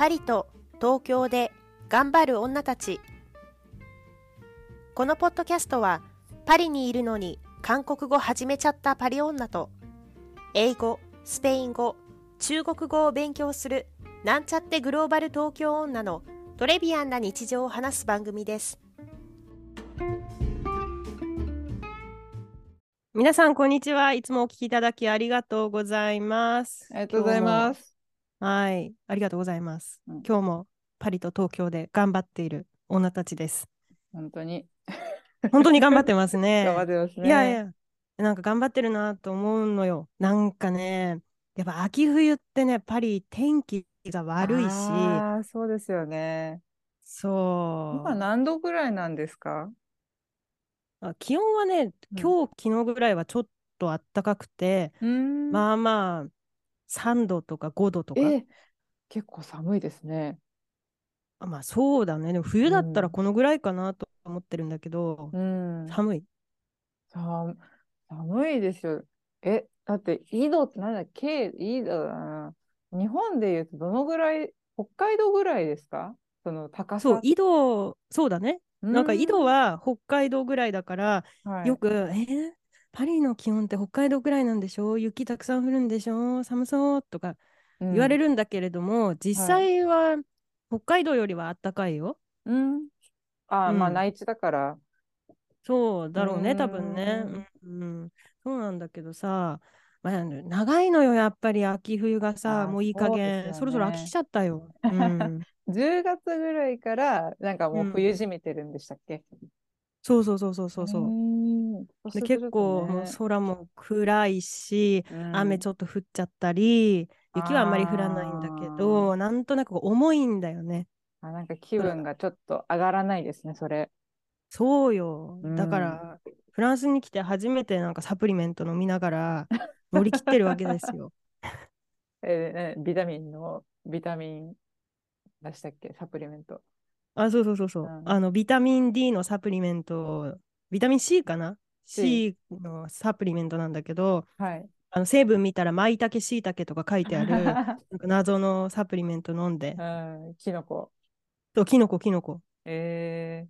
パリと東京で頑張る女たち。このポッドキャストはパリにいるのに韓国語始めちゃったパリ女と英語、スペイン語、中国語を勉強するなんちゃってグローバル東京女のトレビアンな日常を話す番組です。皆さんこんにちは。いつもお聞きいただきありがとうございます。ありがとうございます。はいありがとうございます、うん今日もパリと東京で頑張っている女たちです本当に。本当に頑張ってますね 頑張ってますね。いやいや、なんか頑張ってるなと思うのよ。なんかね、やっぱ秋冬ってね、パリ天気が悪いし、ああ、そうですよね。そう。今何度ぐらいなんですか？あ気温はね、うん今日、昨日ぐらいはちょっと暖かくて。まあまあ、3度とか5度とか。え、結構寒いですね。あまあそうだね。でも冬だったらうんこのぐらいかなと思ってるんだけど、うん。寒い。さ寒いですよ。え、だって、緯度ってなんだ？っけ緯度だな。日本で言うとどのぐらい、北海道ぐらいですか？その高さ。そう、緯度、そうだね。なんか緯度は、は北海道ぐらいだから、はいよく、えー？パリの気温って北海道ぐらいなんでしょ？雪たくさん降るんでしょ？寒そうとか言われる。るんだけれども、実際は北海道よりは暖かいよ。うん。ああ、うん内地だから。そうだろうね、多分ね。うん、うんそうなんだけどさ、まあ、長いのよ、やっぱり秋冬がさ、もういい加そう減、ですよねそろそろ飽きちゃったよ。うん、10月ぐらいからなんかもううん冬じめてるんでしたっけ、そうそうそうそうそうそう。で結構空も暗いし、うん雨ちょっと降っちゃったり、雪はあんまり降らないんだけど、なんとなく重いんだよね。あなんか気分がちょっと上がらないですね、それ。そうよ。うんだから、フランスに来て初めてなんかサプリメント飲みながら乗り切ってるわけですよ。えーねビタミンの、ビタミン出したっけ、サプリメント。あ、そうそうそうそう。うんあの、ビタミン D のサプリメント、ビタミン C かな？C のサプリメントなんだけど、はい。あの成分見たら、マイタケ、シイタケとか書いてある なんか謎のサプリメント飲んで、うん、キノコ。そう、キノコ、キノコ。え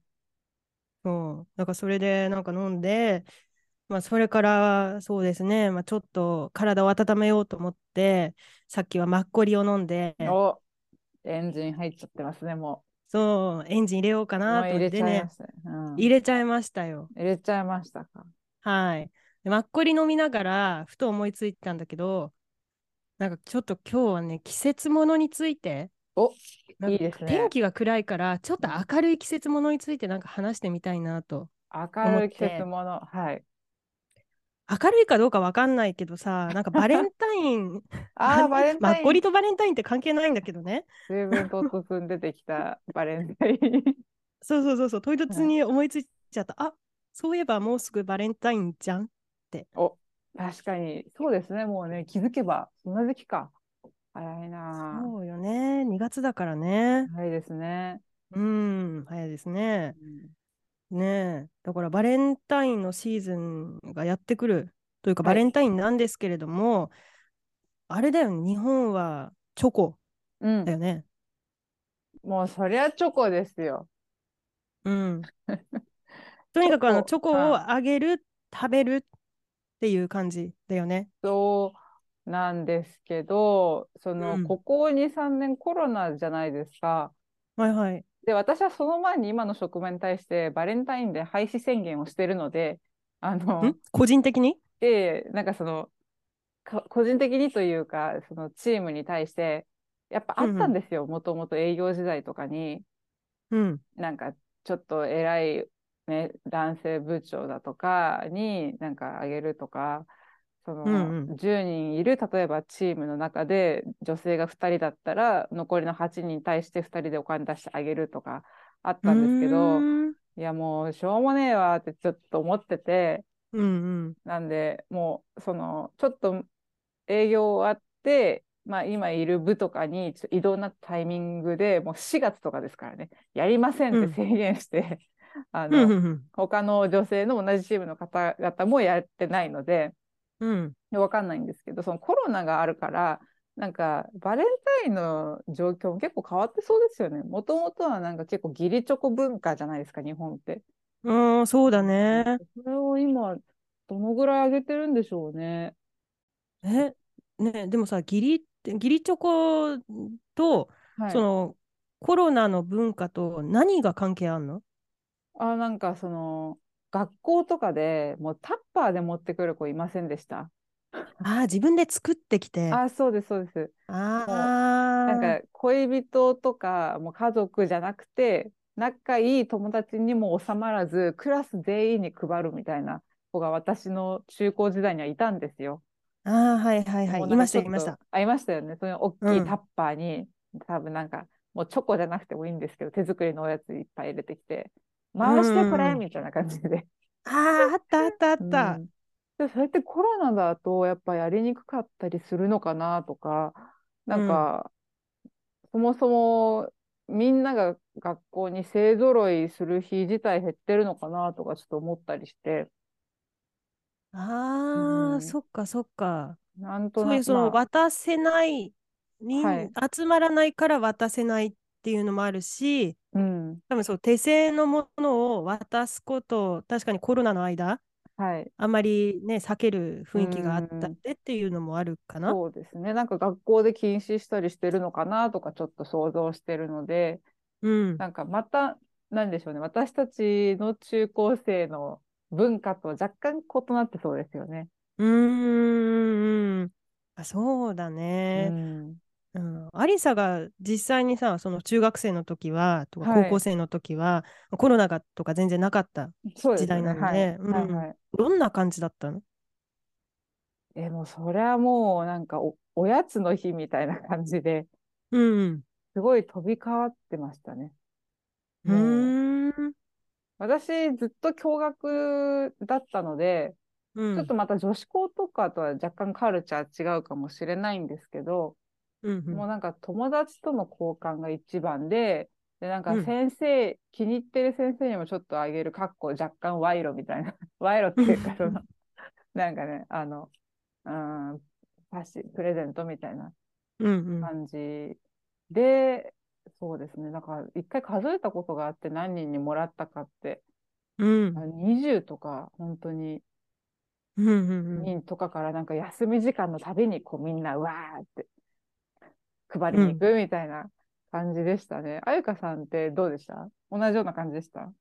そう。だからそれでなんか飲んで、まあそれからそうですね、まあちょっと体を温めようと思って、さっきはマッコリを飲んで、ー、おエンジン入っちゃってますね、もそう、エンジン入れようかなと思ってねちゃいま、したね。うん、入れちゃいましたよ。入れちゃいましたか。はい。でマッコリ飲みながら、ふと思いついたんだけど、なんかちょっと今日はね、季節ものについて、おいいですね天気が暗いから、ちょっと明るい季節ものについてなんか話してみたいなと。明るい季節もの。はい。明るいかどうかわかんないけどさ、なんかバレンタイン、ああ、バレンタイン。マッコリとバレンタインって関係ないんだけどね。随分突然出てきた バレンタイン。そうそうそうそう、唐突に思いついちゃった。あそういえばもうすぐバレンタインじゃん。お、確かに、そうですね。もうね、気づけば、そんな時期か。早いなそうよね。2月だからねぁ。。早いですね。うん、早いですね。うんねえ。だからバレンタインのシーズンがやってくるというか、はいバレンタインなんですけれども、あれだよね、日本はチョコうんだよね。もうそりゃチョコですよ。うん。とにかくあのチョコはをあげる、食べるっていう感じだよね。そうなんですけど、その、うんここ2、3年コロナじゃないですか。はいはい。で、私はその前に今の職場に対してバレンタインで廃止宣言をしてるので、あのん、個人的に？で、なんかその、か個人的にというか、そのチームに対して、やっぱあったんですよ。もともと営業時代とかに、うん。なんかちょっと偉い、ね、男性部長だとかになんかあげるとか、その、うんうん。10人いる、例えばチームの中で女性が2人だったら、残りの8人に対して2人でお金出してあげるとかあったんですけうど、いやもうしょうもねえわってちょっと思ってて、うんうん。なんで、もう、その、ちょっと営業終わって、まあ今いる部とかに移動なタイミングでもう4月とかですからね、やりませんって宣言して、あうんうの、他の女性の同じチームの方々もやってないので、うんわかんないんですけど、そのコロナがあるから、なんかバレンタインの状況も結構変わってそうですよね。もともとはなんか結構義理チョコ文化じゃないですか、日本って。うん、そうだね。それを今、どのぐらい上げてるんでしょうね。え、ね、でもさ、義理って、義理チョコと、はい。その、コロナの文化と何が関係あんの？あ、なんかその、学校とかでもうタッパーで持ってくる子いませんでした？ああ、自分で作ってきて。あ、そうです、そうです。あなんあ、か恋人とかもう家族じゃなくて仲いい友達にも収まらずクラス全員に配るみたいな子が私の中高時代にはいたんですよ。ああ、はいはいはい。いました、いました。あいましたよね。その大きうんいタッパーに、多分なんかもうチョコじゃなくてもいいんですけど手作りのおやついっぱい入れてきて回してこれうん。みたいな感じで。ああ、あったあったあった。うん。でそれってコロナだとやっぱやりにくかったりするのかなとかなんか、そもそもみんなが学校に勢ぞろいする日自体減ってるのかなとかちょっと思ったりして。ああ、うん。そっかそっか。なんとそういうその渡せない、人はい。集まらないから渡せないっていうのもあるし、うん多分そう手製のものを渡すこと、確かにコロナの間、はいあんまりね、避ける雰囲気があったうんでっていうのもあるかな。そうですねなんか学校で禁止したりしてるのかなとかちょっと想像してるのでうん。なんかまたなんでしょうね私たちの中高生の文化と若干異なってそうですよね。うーん。あ、そうだうね。んうん。アリサが実際にさ、その中学生の時は、とかはい高校生の時は、コロナがとか全然なかった。時代なのではいうんはいはいどんな感じだったの？え、もうそれはもうなんかお、おやつの日みたいな感じで、うん。すごい飛び交ってましたね。うん。私ずっと共学だったので、うん。ちょっとまた女子校とかとは若干カルチャー違うかもしれないんですけど、うんうん。もうなんか友達との交換が一番で、で、なんかうん。先生、気に入ってる先生にもちょっとあげる、かっこ若干賄賂みたいな、賄賂っていうか、その、なんかね、あの、うん、パシ、プレゼントみたいなうんうん。感じで、そうですね。だから一回数えたことがあって何人にもらったかって、うん。あ20とか本当に。うんうんうん。人とかからなんか休み時間のたびにこうみんなうわーって配りに行くみたいな感じでしたね。あゆかさんってどうでした？同じような感じでした？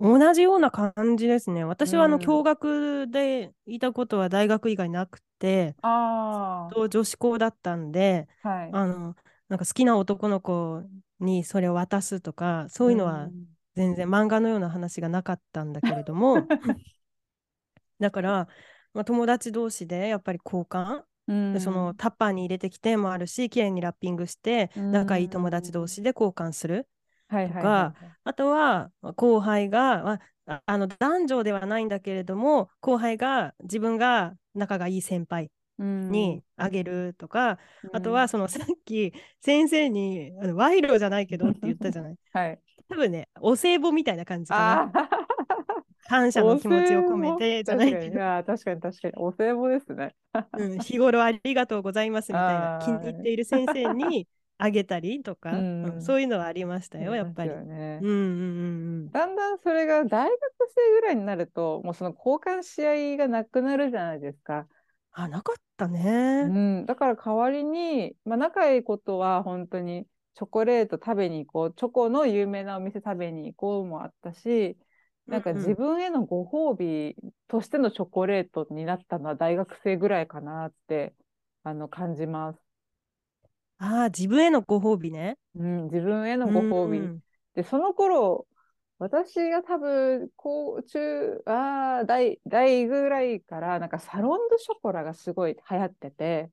同じような感じですね。私はあの、うん。共学でいたことは大学以外なくて、あと女子校だったんで、あ、はい。あの、なんか好きな男の子にそれを渡すとか、そういうのは全然漫画のような話がなかったんだけれども、だから、まあ、友達同士でやっぱり交換、うん、でそのタッパーに入れてきてもあるし、きれいにラッピングして、うん仲いい友達同士で交換する。とかあとは後輩が、まあ、の男女ではないんだけれども、後輩が自分が仲がいい先輩にあげるとか、あとはそのさっき先生に賄賂じゃないけどって言ったじゃない。はい。多分ね、お歳暮みたいな感じかな。感謝の気持ちを込めてじゃないけど、確かに確かに確かに。お歳暮ですね。うん、日頃ありがとうございますみたいな気に入っている先生にあげたりとか、うんうんそういうのはありましたよ、やっぱり。ねうんうんうんだんだんそれが大学生ぐらいになると、もうその交換し合いがなくなるじゃないですか。あ、なかったうね。ん、だから代わりに、まあ、仲いいことは本当にチョコレート食べに行こう、チョコの有名なお店食べに行こうもあったし、なんかうんうん自分へのご褒美としてのチョコレートになったのは大学生ぐらいかなってあの感じます。ああ、自分へのご褒美ね。うん、自分へのご褒美。うんで、その頃、私が多分、こう、中、ああ、大、大ぐらいから、なんかサロンドショコラがすごい流行ってて、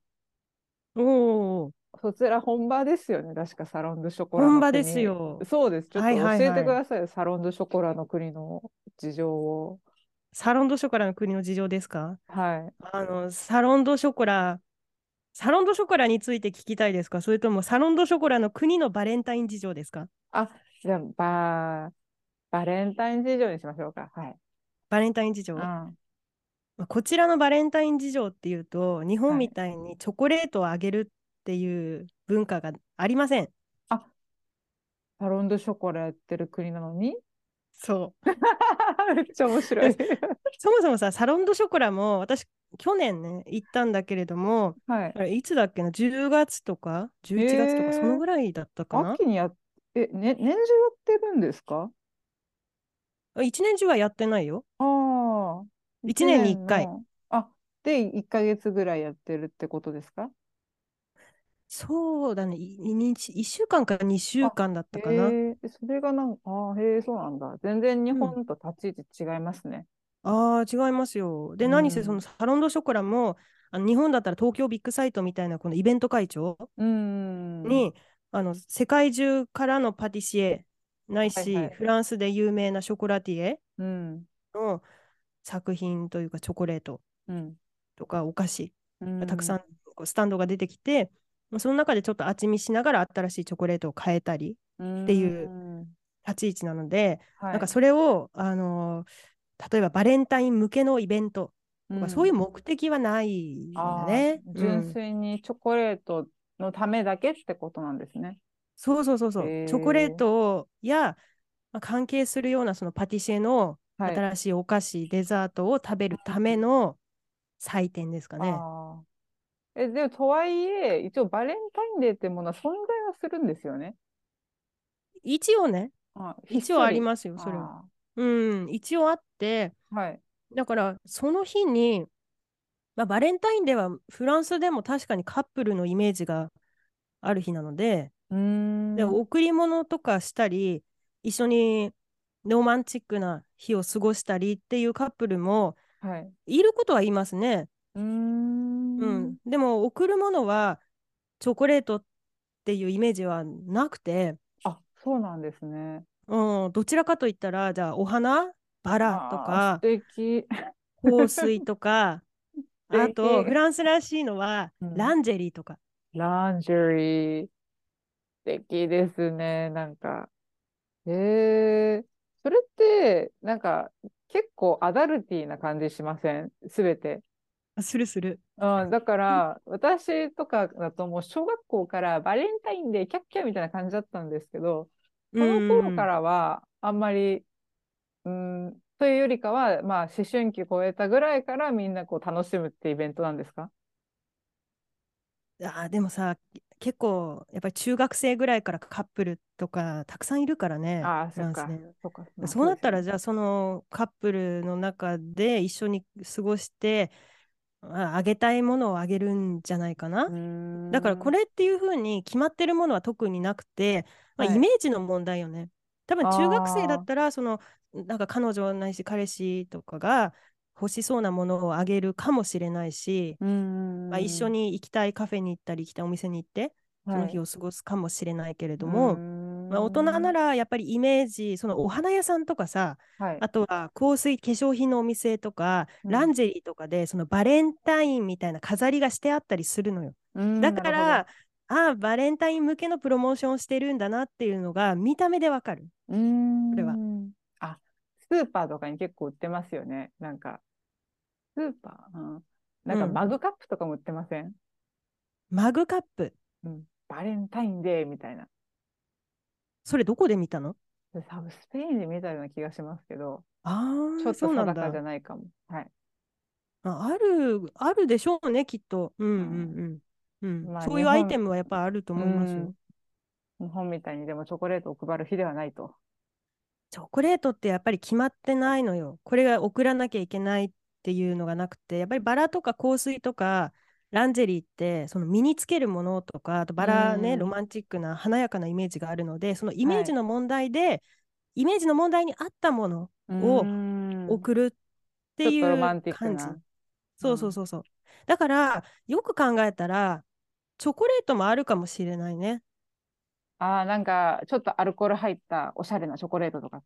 おお、そちら本場ですよね、確かサロンドショコラ本場ですよ。そうです。ちょっとはいはいはい教えてくださいよ、サロンドショコラの国の事情を。サロンドショコラの国の事情ですか？はい。あの、サロンドショコラ、サロンドショコラについて聞きたいですか？それともサロンドショコラの国のバレンタイン事情ですか？あ、じゃあ、バ、バレンタイン事情にしましょうか。はい。バレンタイン事情？うん。まあこちらのバレンタイン事情っていうと、日はい本みたいにチョコレートをあげるっていう文化がありません。あ、サロンドショコラやってる国なのに？そう。めっちゃ面白い。そもそもさ、サロンドショコラも私、去年ね、行ったんだけれども、はいいつだっけな、10月とか、11月とか、そのぐらいだったかな？秋にやっえ、ね、年中やってるんですか？1年中はやってないよ。ああ。一年に一回の。あ、で、1ヶ月ぐらいやってるってことですか？そうだね、いに1週間か2週間だったかな。へえ、それがなんか、ああ、へえ、そうなんだ。全然日本と立ち位置違いますね。ああ、違いますよ。で、うん何せそのサロンドショコラも、あの日本だったら東京ビッグサイトみたいなこのイベント会長うーん。に、あの世界中からのパティシエないし、はいはいフランスで有名なショコラティエうん。の作品というかチョコレートうん。とかお菓子うんがたくさんこうスタンドが出てきて、まあその中でちょっと味見しながら新しいチョコレートを変えたりっていううん立ち位置なので、はいなんかそれを、あのー例えばバレンタイン向けのイベントとか、そういう目的はないんだね。うん粋にチョコレートのためだけってことなんですね。そうそうそうそう、へーチョコレートや、まあ、関係するようなそのパティシエのはい。新しいお菓子、デザートを食べるための祭典ですかね。え、でも、とはいえ、一応バレンタインデーってものは存在はするんですよね。一応ね、あ一応ありまますよ、それは。うん、一応あって、はい。だからその日に、まあ、バレンタインデーはフランスでも確かにカップルのイメージがある日なので、うーん。で贈り物とかしたり一緒にロマンチックな日を過ごしたりっていうカップルもはい。いることはいますね。うーん。うん、でも贈るものはチョコレートっていうイメージはなくて、あ、そうなんですね。うん、どちらかといったらじゃあお花バラとか素敵。香水とか あとフランスらしいのはうんランジェリーとか。ランジェリー。素敵ですね。なんか。へえ。それって、なんか、結構アダルティーな感じしません？すべて。あするする。うん、だから、私とかだともう小学校からバレンタインデーキャッキャみたいな感じだったんですけど、この頃からはあんまり、うん、というよりかは、まあ、思春期超えたぐらいからみんなこう楽しむってイベントなんですか？あーでもさ結構やっぱり中学生ぐらいからカップルとかたくさんいるからねああ、フそっか。そうなったらじゃあそのカップルの中で一緒に過ごしてああげたいものをあげるんじゃないかな。だからこれっていうふうに決まってるものは特になくて、まあ、はい。イメージの問題よね。多分中学生だったらそのなんか彼女ないし彼氏とかが欲しそうなものをあげるかもしれないし、まあ、一緒に行きたいカフェに行ったり行きたいお店に行ってその日を過ごすかもしれないけれども、まあ、大人なら、らやっぱりイメージそのお花屋さんとかさはい、あとは香水化粧品のお店とか、うんランジェリーとかでそのバレンタインみたいな飾りがしてあったりするのよ。だからああバレンタイン向けのプロモーションをしてるんだなっていうのが見た目でわかる。これは。あ、スーパーとかに結構売ってますよね。なんか、スーパー、うん、なんかうん。マグカップとかも売ってません、マグカップ。うん、バレンタインデーみたいな。それどこで見たの？で多分スペインで見たような気がしますけど、あちょっとあそうなん定かじゃだないかも。はい。ああるあるでしょうねきっと。うんうんうん。うんまあそういうアイテムはやっぱあると思いますよ。うん日本みたいにでもチョコレートを配る日ではないと。チョコレートってやっぱり決まってないのよ。これが送らなきゃいけないっていうのがなくて、やっぱりバラとか香水とかランジェリーってその身につけるものとか、あとバラね、うんロマンチックな華やかなイメージがあるので、そのイメージの問題で、イメージの問題に合ったものを送送るっていう感じな。そうそうそうそう。だから、よく考えたら、チョコレートもあるかもしれないね。ああ、なんか、ちょっとアルコール入ったおしゃれなチョコレートとか。そ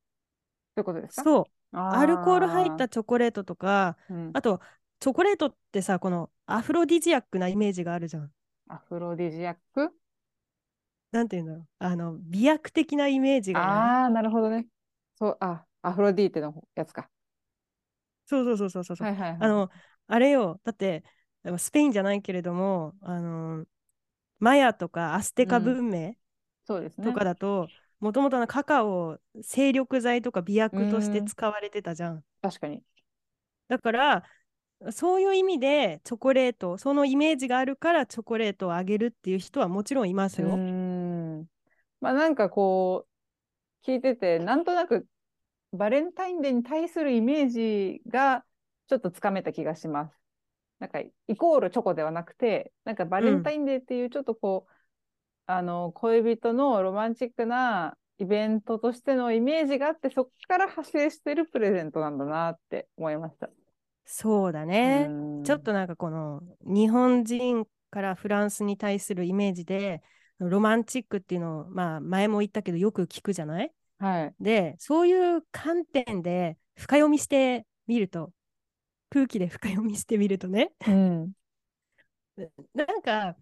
ういうことですか？そう。あアルコール入ったチョコレートとか、うんあと、チョコレートってさ、このアフロディジアックなイメージがあるじゃん。アフロディジアック？なんていうんだろう。あの、美薬的なイメージがない？ああ、なるほどね。そう、あ、アフロディーテのやつか。そうそうそうそうそう。はいはいはい。あの、あれよ、だって、スペインじゃないけれども、あの、マヤとかアステカ文明そうですね。とかだと、もともとカカオ、精力剤とか美薬としてうん使われてたじゃん。確かに。だから、そういう意味でチョコレート、そのイメージがあるからチョコレートをあげるっていう人はもちろんいますよ。うん。まあなんかこう、聞いてて、なんとなくバレンタインデーに対するイメージがちょっとつかめた気がします。なんかイコールチョコではなくて、なんかバレンタインデーっていうちょっとこう、あの、恋人のロマンチックなイベントとしてのイメージがあって、そこから派生してるプレゼントなんだなって思いました。そうだね。うんちょっとなんかこの日本人からフランスに対するイメージでロマンチックっていうのを、まあ、前も言ったけどよく聞くじゃない？はい。でそういう観点で深読みしてみると空気で深読みしてみるとねうん。なんか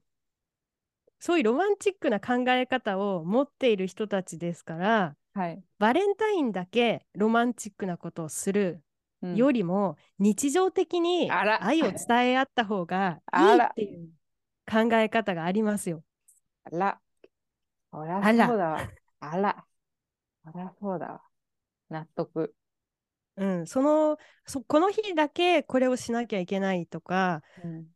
そういうロマンチックな考え方を持っている人たちですからはい。バレンタインだけロマンチックなことをするうんよりも日常的にあら愛を伝え合った方がい あらいっていう考え方がありますよ。あら。そりゃあらそうだわ。あら。そりゃそうだわ。納得。うん、そのそこの日だけこれをしなきゃいけないとかうん。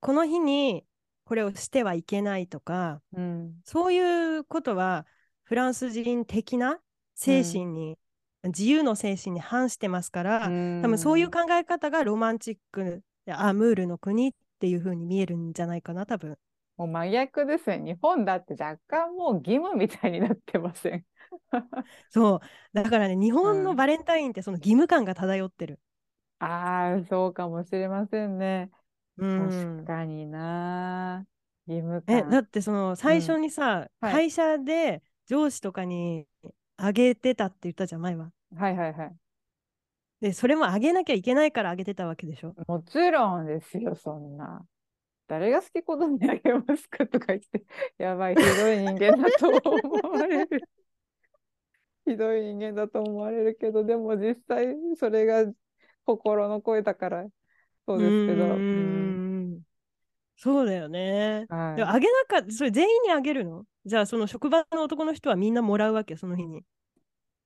この日にこれをしてはいけないとかうん。そういうことはフランス人的な精神に、自由の精神に反してますから、多分そういう考え方がロマンチックでアムールの国っていう風に見えるんじゃないかな多分。もう真逆ですね。日本だって若干もう義務みたいになってません？そうだからね日本のバレンタインってその義務感が漂ってる。ああ、そうかもしれませんね。うん確かにな。義務え感。だってその最初にさ、はい会社で上司とかにあげてたって言ったじゃん前は。はいはいはい。でそれもあげなきゃいけないからあげてたわけでしょ？もちろんですよ、そんな。誰が好き好んであげますかとか言って、やばい、ひどい人間だと思われる。ひどい人間だと思われるけど、でも実際それが心の声だから、そうですけど。うんそうだよね。はいでもあげなかったそれ全員にあげるの？じゃあその職場の男の人はみんなもらうわけその日に。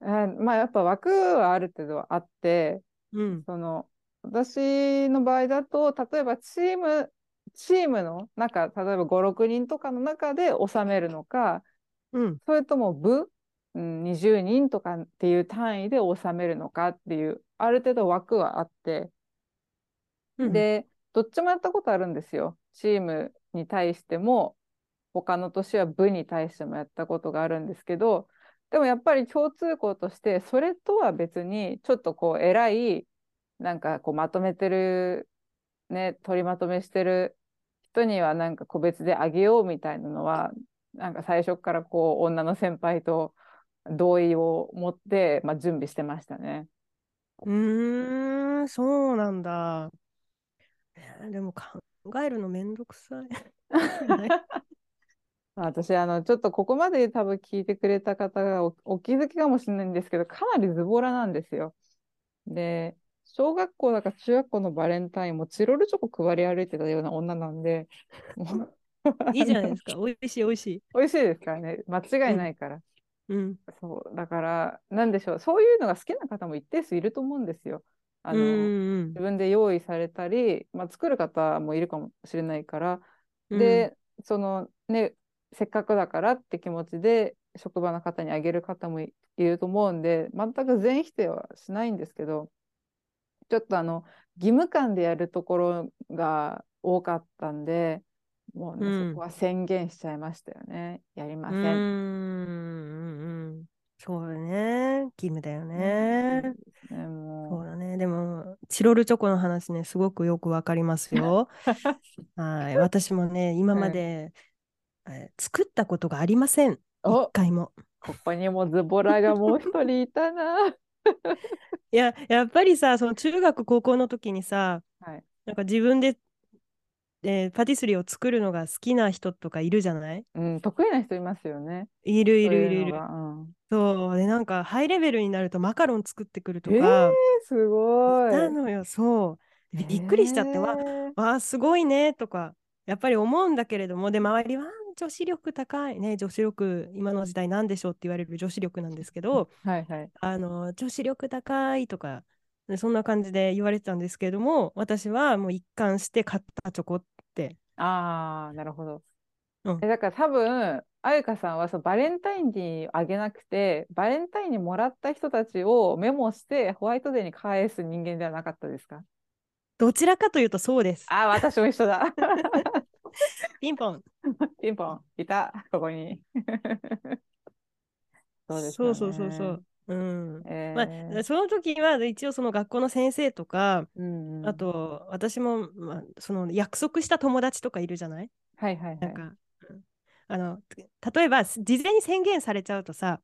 あまあやっぱ枠はある程度あって、うん。その私の場合だと例えばチームチームの中例えば56人とかの中で収めるのかうん。それとも部、うん、20人とかっていう単位で収めるのかっていうある程度枠はあって、うん、でどっちもやったことあるんですよチームに対しても他の年は部に対してもやったことがあるんですけどでもやっぱり共通項としてそれとは別にちょっとこう偉いなんかこうまとめてるね取りまとめしてる人にはなんか個別であげようみたいなのはなんか最初からこう女の先輩と同意を持って、まあ、準備してましたね。うーん、そうなんだ。えーでも考えるのめんどくさい。まあ私あのちょっとここまで多分聞いてくれた方がおお気づきかもしれないんですけどかなりズボラなんですよ。で小学校だか中学校のバレンタインもチロルチョコ配り歩いてたような女なんでいいじゃないですか。美味しい美味しい。美味しいですからね間違いないから、うん。そうだからなんでしょうそういうのが好きな方も一定数いると思うんですよ。あのうんうん自分で用意されたり、まあ、作る方もいるかもしれないからうん。で、そのね、せっかくだからって気持ちで職場の方にあげる方もいいると思うんで、全く全否定はしないんですけど、ちょっとあの、義務感でやるところが多かったんで、もうね、うんそこは宣言しちゃいましたよね。やりませうんうんうん。そうだね。義務だよね。ね、もそうだね。でも、チロルチョコの話ね、すごくよくわかりますよ。はい。私もね、今まで、え作ったことがありません。一お回も。ここにもズボラがもう一人いたな。いや、やっぱりさ、その中学、高校の時にさ、はい。なんか自分で、えーパティスリーを作るのが好きな人とかいるじゃない？うん、得意な人いますよね。いるいるいるいる。いううんそうでなんかハイレベルになるとマカロン作ってくるとえーか、すごい。なのよそうでびっくりしちゃって、わえーわあすごいねとかやっぱり思うんだけれどもで周りは女子力高いね女子力今の時代なんでしょうって言われる女子力なんですけどはいはい。あの女子力高いとかでそんな感じで言われてたんですけれども私はもう一貫して買ったチョコってああ、なるほど。うんえだから多分、あゆかさんはそうバレンタインにあげなくて、バレンタインにもらった人たちをメモしてホワイトデーに返す人間ではなかったですか？どちらかというとそうですああ、私も一緒だ。ピンポン。ピンポン、いた、ここに。そうですそう。そうそうそう。うん。えまーあ、その時は一応その学校の先生とか、うんうん。あと私も、まあ、その約束した友達とかいるじゃない？はいはいはい。なんか、うん。あの例えば事前に宣言されちゃうとさ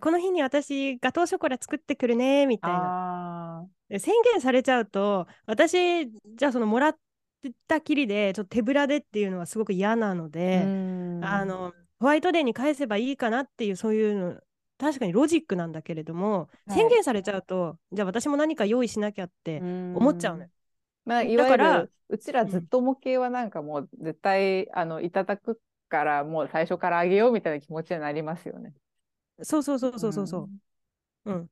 この日に私ガトーショコラ作ってくるねみたいな。宣言されちゃうと私じゃあそのもらったきりでちょっと手ぶらでっていうのはすごく嫌なのあ、で、うん。あのホワイトデーに返せばいいかなっていうそういうの確かにロジックなんだけれども、はい。宣言されちゃうとじゃあ私も何か用意しなきゃって思っちゃうのよ。まあ、いわゆだからるうちらずっと模型はなん。かもう絶対、あのいただくからもう最初からあげようみたいな気持ちになりますよね。そうそうそうそうそうそう。うん、なる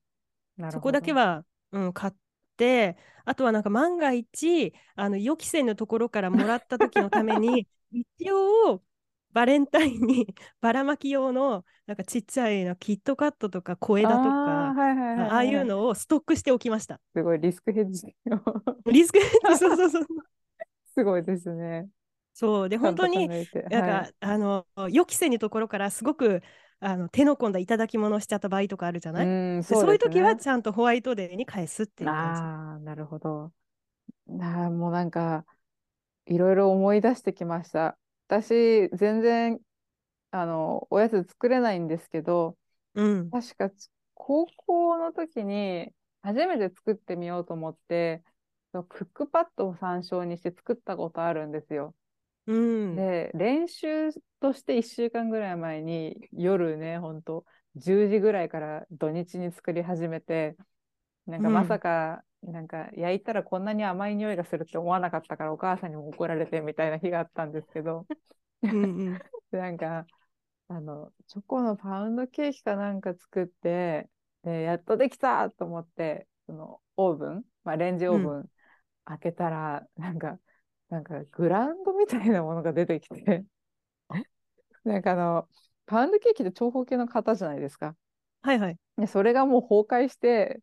ほどそこだけは、うん、買ってあとはなんか万が一あの予期せぬところからもらった時のために 一応バレンタインにばらまき用のなんかちっちゃいのキットカットとか小枝とかああいうのをストックしておきました。すごいリスクヘッジリスクヘッジそうそうそう。すごいですね。そうで本当になんか、はいあの予期せぬところからすごくあの手の込んだ頂き物をしちゃった場合とかあるじゃない、うんでそういう時はちゃんとホワイトデーに返すっていう感ああ、なるほど。ああ、もうなんか、いろいろ思い出してきました。私、全然、あの、おやつ作れないんですけど、じ。うん。確かつ高校の時に初めて作ってみようと思って、クックパッドを参照にして作ったことあるんですよ。うん。で、練習として1週間ぐらい前に夜ね、ほんと10時ぐらいから土日に作り始めて、なんかうん。まさか、なんか焼いたらこんなに甘い匂いがするって思わなかったからお母さんにも怒られてみたいな日があったんですけど、うん なんか、あの、チョコのパウンドケーキかなんか作って、で、やっとできたと思って、そのオーブン、まあ、レンジオーブン開けたら、なんか、なんかグラウンドみたいなものが出てきて、なんかあの、パウンドケーキって長方形の型じゃないですか。はいはい。で、それがもう崩壊して、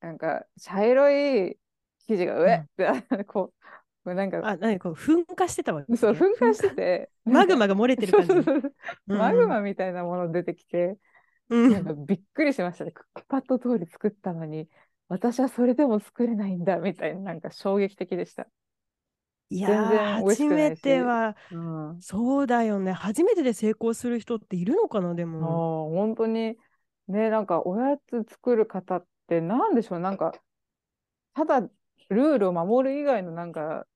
なんか茶色い生地が上って、こう、なんか、あ、何こう噴火してたわけ？そう、噴火してて、マグマが漏れてる感じ。そうそうそううんマグマみたいなもの出てきて、うんなんかびっくりしましたね。クックパッド通り作ったのに、私はそれでも作れないんだみたいな、なんか衝撃的でした。いや初めては、うん。そうだよね。初めてで成功する人っているのかな、でも。本当に、ね、なんかおやつ作る方ってなんでしょう、なんか、ただルールを守る以外のなんか、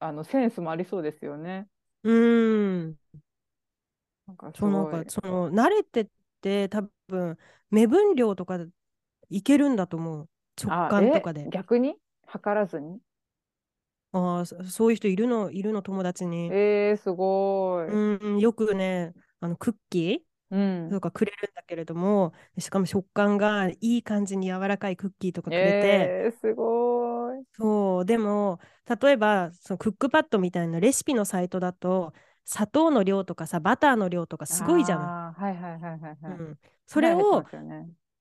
あのセンスもありそうですよね。うん。なんかすそう、なんか、その、慣れてって、多分、目分量とかいけるんだと思う。直あ、感とかでえ、。逆に？測らずに？ああ、そそういう人いるの、いるの、友達に。えー、すごい。うん、よくね、あの、クッキうーん。とかくれるんだけれども、しかも食感がいい感じに柔らかいクッキーとかくれて、えー、すごい。そう、でも、例えば、そのクックパッドみたいなレシピのサイトだと、砂糖の量とかさ、バターの量とかすごいじゃない。あーはいはいはいはいはい。うん、それを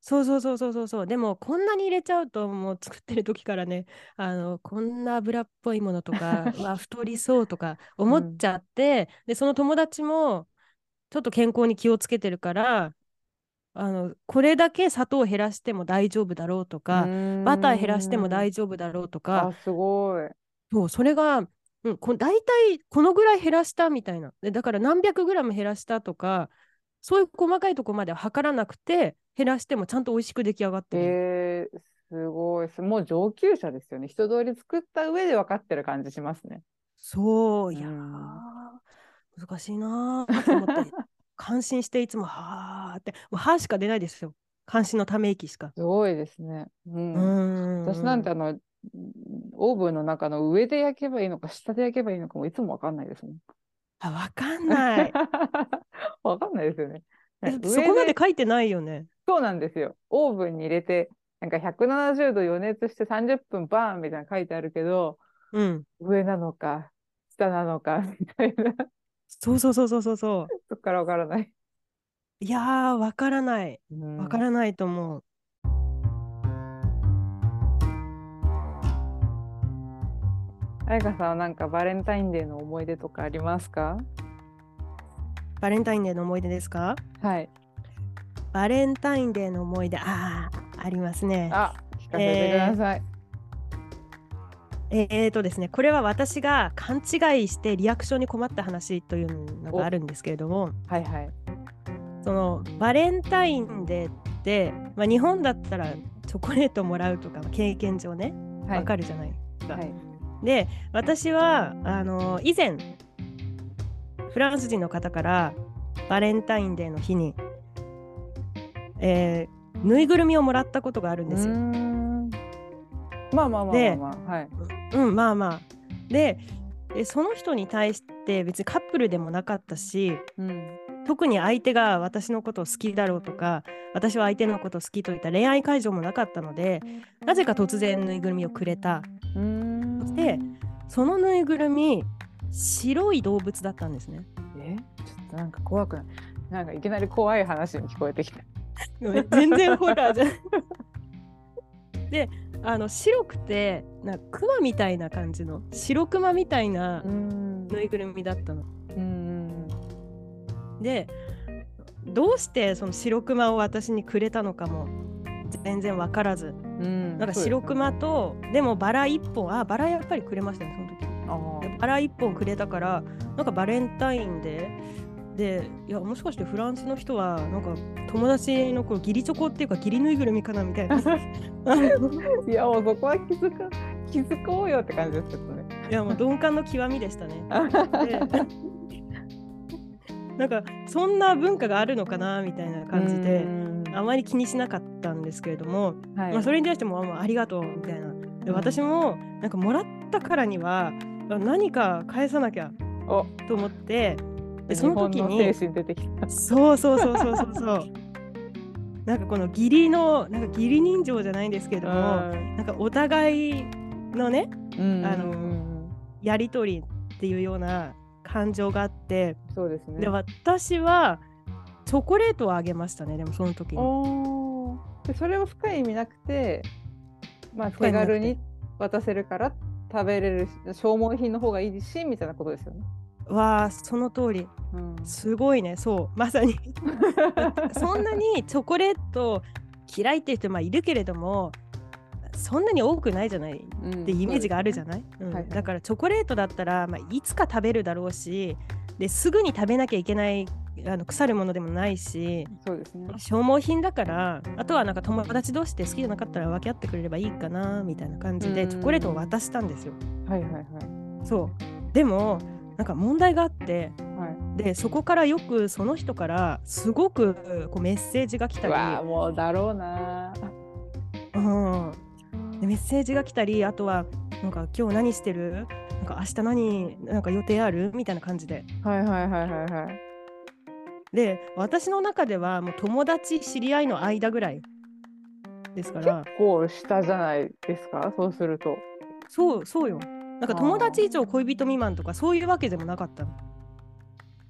そうそうそうそうそうそう、でも、こんなに入れちゃうと、もう作ってる時からね、あの、こんな油っぽいものとか、うわ、太りそうとか思っちゃって、で、その友達も、ちょっと健康に気をつけてるから、あの、これだけ砂糖を減らしても大丈夫だろうとか、バター減らしても大丈夫だろうとか、あ、すごい。そう、それが、うん、こ大体このぐらい減らしたみたいな。でだから何百グラム減らしたとか、そういう細かいとこまでは測らなくて、減らしてもちゃんと美味しく出来上がってる。えー、すごい。すもう上級者ですよね。一通り作った上で分かってる感じしますね。そう、いやー、うん難しいなーと思って。感心していつもはーってもうはーしか出ないですよ感心のため息しか。すごいですね。う。うんん私なんてあの、オーブンの中の上で焼けばいいのか、下で焼けばいいのかもいつもわかんないですもん。あわかんない。わかんないですよね。そこま上で書いてないよね。そうなんですよ。オーブンに入れて、なんか170度予熱して30分バーンみたいなの書いてあるけど、うん。上なのか、下なのか、みたいな。そうそうそうそうそうそそっからわからない。う。いやーわからない。わからないと思う。あやかさんはなんかバレンタインデーの思い出とかありますかバレンタインデーの思い出ですか？はい。バレンタインデーの思い出、ああ、ありますね。あ、聞かせてください。えーとですね、これは私が勘違いしてリアクションに困った話というのがあるんですけれども、はいはい。そのバレンタインデーって、まあ、日本だったらチョコレートもらうとか経験上ね、はい。わかるじゃないですか。はい。で、私はあの以前、フランス人の方からバレンタインデーの日に、えーぬいぐるみをもらったことがあるんですよまあまあまあまであまあ。はい。うん、まあまあ。で、でその人に対して別にカップルでもなかったし、うん。特に相手が私のことを好きだろうとか、私は相手のことを好きといった恋愛会場もなかったので、なぜか突然ぬいぐるみをくれた。うーん。そして、そのぬいぐるみ、白い動物だったんですね。え？ちょっとなんか怖くない？なんかいきなり怖い話に聞こえてきた。全然ホラーじゃない。で、あの白くて、なんかクマみたいな感じの、白クマみたいなうんぬいぐるみだったの。うん。でどうしてその白クマを私にくれたのかも全然分からずうん。なんか白クマとでもバラ1本あバラやっぱりくれましたねその時そうです。でバラ1本くれたからなんかバレンタインででいやもしかしてフランスの人はなんか友達のこう義理チョコっていうか義理ぬいぐるみかなみたいな。いやもうそこは気づか気づこうよって感じですけどね。いやもう鈍感の極みでしたね。でなんかそんな文化があるのかなみたいな感じでうん。あまり気にしなかったんですけれども、はい。まあ、それに対してもあありがとうみたいな。で私もなんかもらったからにはあ何か返さなきゃおと思ってでその時に。そうそうそうそうそうそう なんかこの義理のなんか義理人情じゃないんですけれどもなんかお互いのねうんあのうんやり取りっていうような感情があってそうですね。で私はチョコレートをあげましたねでもその時に。でそれを深い意味なくて、まあ、手軽に渡せるから食べれるし消耗品の方がいいしみたいなことですよね。わあその通り。うん、すごいね。そう。まさに。そんなにチョコレート嫌いっていう人まあいるけれどもそんなに多くないじゃない。ってイメージがあるじゃない、うん。はい。だからチョコレートだったら、まあ、いつか食べるだろうしですぐに食べなきゃいけないあの腐るものでもないしそうですね。消耗品だからあとはなんか友達同士で好きじゃなかったら分け合ってくれればいいかなみたいな感じでうんチョコレートを渡したんですよ。はいはいはい。そうでもなんか問題があってはい、でそこからよくその人からすごくこうメッセージが来たり、うわあもうだろうな。うん、でメッセージが来たりあとはなんか今日何してる？なんか明日何なんか予定ある？みたいな感じではいはいはいはいはい。で私の中ではもう友達知り合いの間ぐらいですから結構下じゃないですか？そうすると。そうそうよなんか友達以上恋人未満とかそういうわけでもなかったの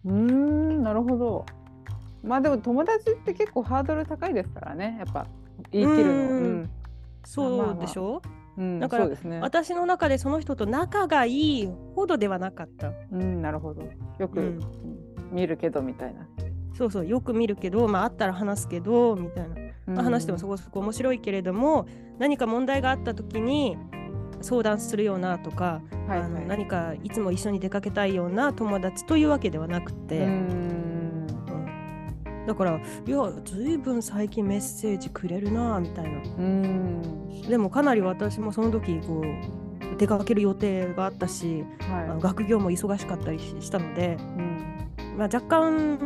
うーんなるほど。まあでも友達って結構ハードル高いですからねやっぱ言い切るの。ううんんそうでしょ、うん、だからそうですね。私の中でその人と仲がいいほどではなかった、うんなるほど。よく、うんうん見るけどみたいな。そうそうよく見るけどまあ会ったら話すけどみたいな。まあ話してもそこそこ面白いけれども、何か問題があった時に相談するようなとか、はいはい。あの何かいつも一緒に出かけたいような友達というわけではなくて、だからいやずいぶん最近メッセージくれるなみたいな。でもかなり私もその時こう出かける予定があったし、あのは学業も忙しかったりししたので。い。うんまあ、若干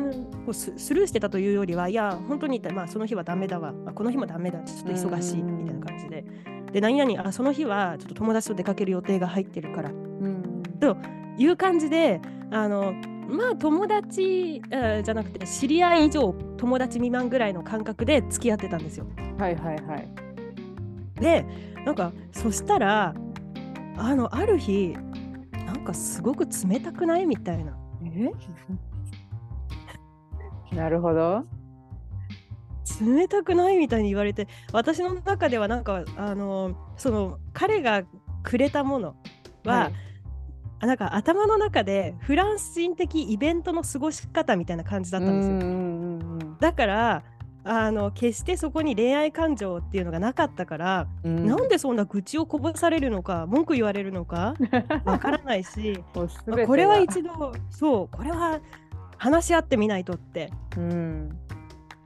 こうススルーしてたというよりはいや本当に、まあ、その日はダメだわ、まあ、この日もダメだちょっと忙しいみたいな感じで。で何々あその日はちょっと友達と出かける予定が入ってるから。うん。という感じであのまあ友達、えーじゃなくて知り合い以上友達未満ぐらいの感覚で付き合ってたんですよ。はいはいはい。でなんかそしたらあのある日なんかすごく冷たくない？みたいな。え？なるほど。冷たくないみたいに言われて私の中ではなんかあのその彼がくれたものは、はいあなんか頭の中でフランス人的イベントの過ごし方みたいな感じだったんですよ。だからあの決してそこに恋愛感情っていうのがなかったから、うん。なんでそんな愚痴をこぼされるのか文句言われるのかわからないし これは一度そうこれは話し合ってみないとってうん。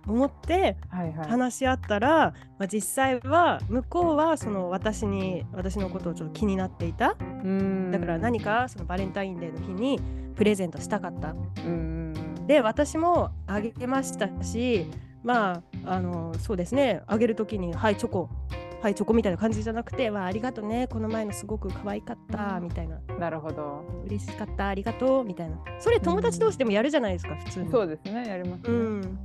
思ってはいはい。話し合ったら、まあ、実際は向こうはその私に私のことをちょっと気になっていた。うん。だから何かそのバレンタインデーの日にプレゼントしたかった。うんで私もあげましたしまああのそうですね。あげる時に「はいチョコ」「はいチョコ」みたいな感じじゃなくて「わあありがとうねこの前のすごく可愛かった」みたいななるほど。「嬉しかったありがとう」みたいなそれ友達同士でもやるじゃないですか普通に。そうですね。やりますね。うん、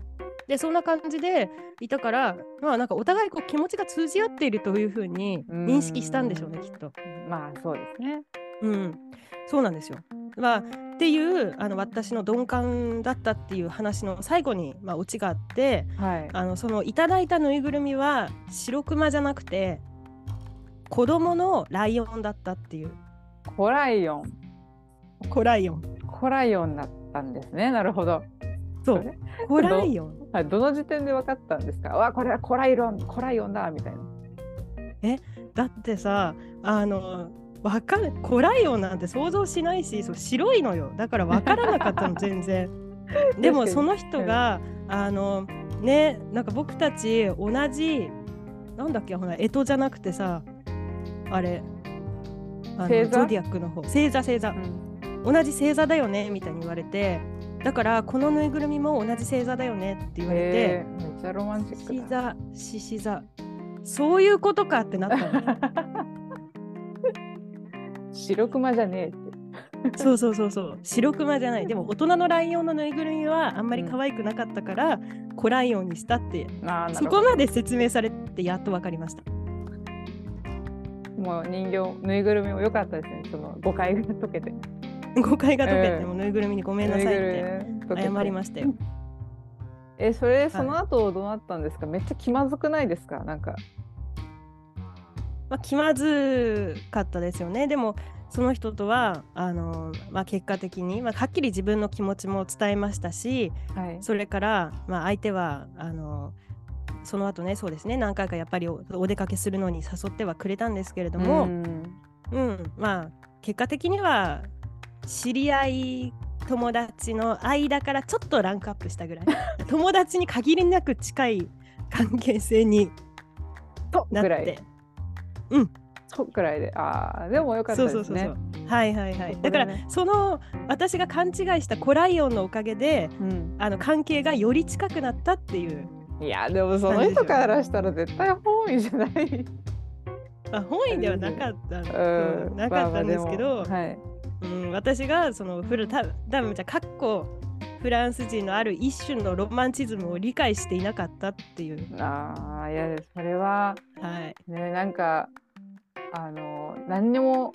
でそんな感じでいたからまあなんかお互いこう気持ちが通じ合っているというふうに認識したんでしょうねきっと。まあそうですね。うん、そうなんですよ。まあ、っていうあの私の鈍感だったっていう話の最後に、まあ、オチがあってはい。あのそのいただいたぬいぐるみは白クマじゃなくて子供のライオンだったっていうコライオン。コライオンコライオンだったんですね。なるほど。そうれ？コライオンはい。どの時点で分かったんですか？わ、これはコライオン、コライオンだみたいな。だってさあのわかるコライオンなんて想像しないしそう白いのよ。だからわからなかったの全然。でもその人があのねなんか僕たち同じなんだっけほら干支じゃなくてさあれあの星座？ゾディアックの方。星座星座。うん。同じ星座だよねみたいに言われて。だからこのぬいぐるみも同じ星座だよねって言われて。めっちゃロマンチッ獅クだ。子座獅子座そういうことかってなったの 白クマじゃねえって。そうそうそうそう白クマじゃないでも大人のライオンのぬいぐるみはあんまり可愛くなかったから、コライオンにしたってそこまで説明されてやっと分かりましたもう人形ぬいぐるみも良かったですね。その誤解が解けて。誤解が解けて、うんもうぬいぐるみにごめんなさいって謝りましたよ。え、それその後どうなったんですか？めっちゃ気まずくないですか？なんか。まあ、気まずかったですよね。でもその人とはあの、まあ、結果的に、まあ、はっきり自分の気持ちも伝えましたしはい。それから、まあ、相手はあのその後ねそうですね何回かやっぱりおお出かけするのに誘ってはくれたんですけれども、うん。うん、まあ結果的には知り合い友達の間からちょっとランクアップしたぐらい。友達に限りなく近い関係性にとなっぐらいて。とぐらいで。ああ、でも良かったそうですね。そうそうそう。はいはいはい。そこでだからねその私が勘違いしたコライオンのおかげでうん。あの関係がより近くなったっていう。いや、でもその人からしたら絶対本意じゃない。あ本意ではなかった、ううんなかったんですけど、まあまあはい。うん、私がそのフルた多分じゃあかっこフランス人のある一種のロマンチズムを理解していなかったっていう。ああ、いや、それは。はい。ね、なんか。あの、何にも。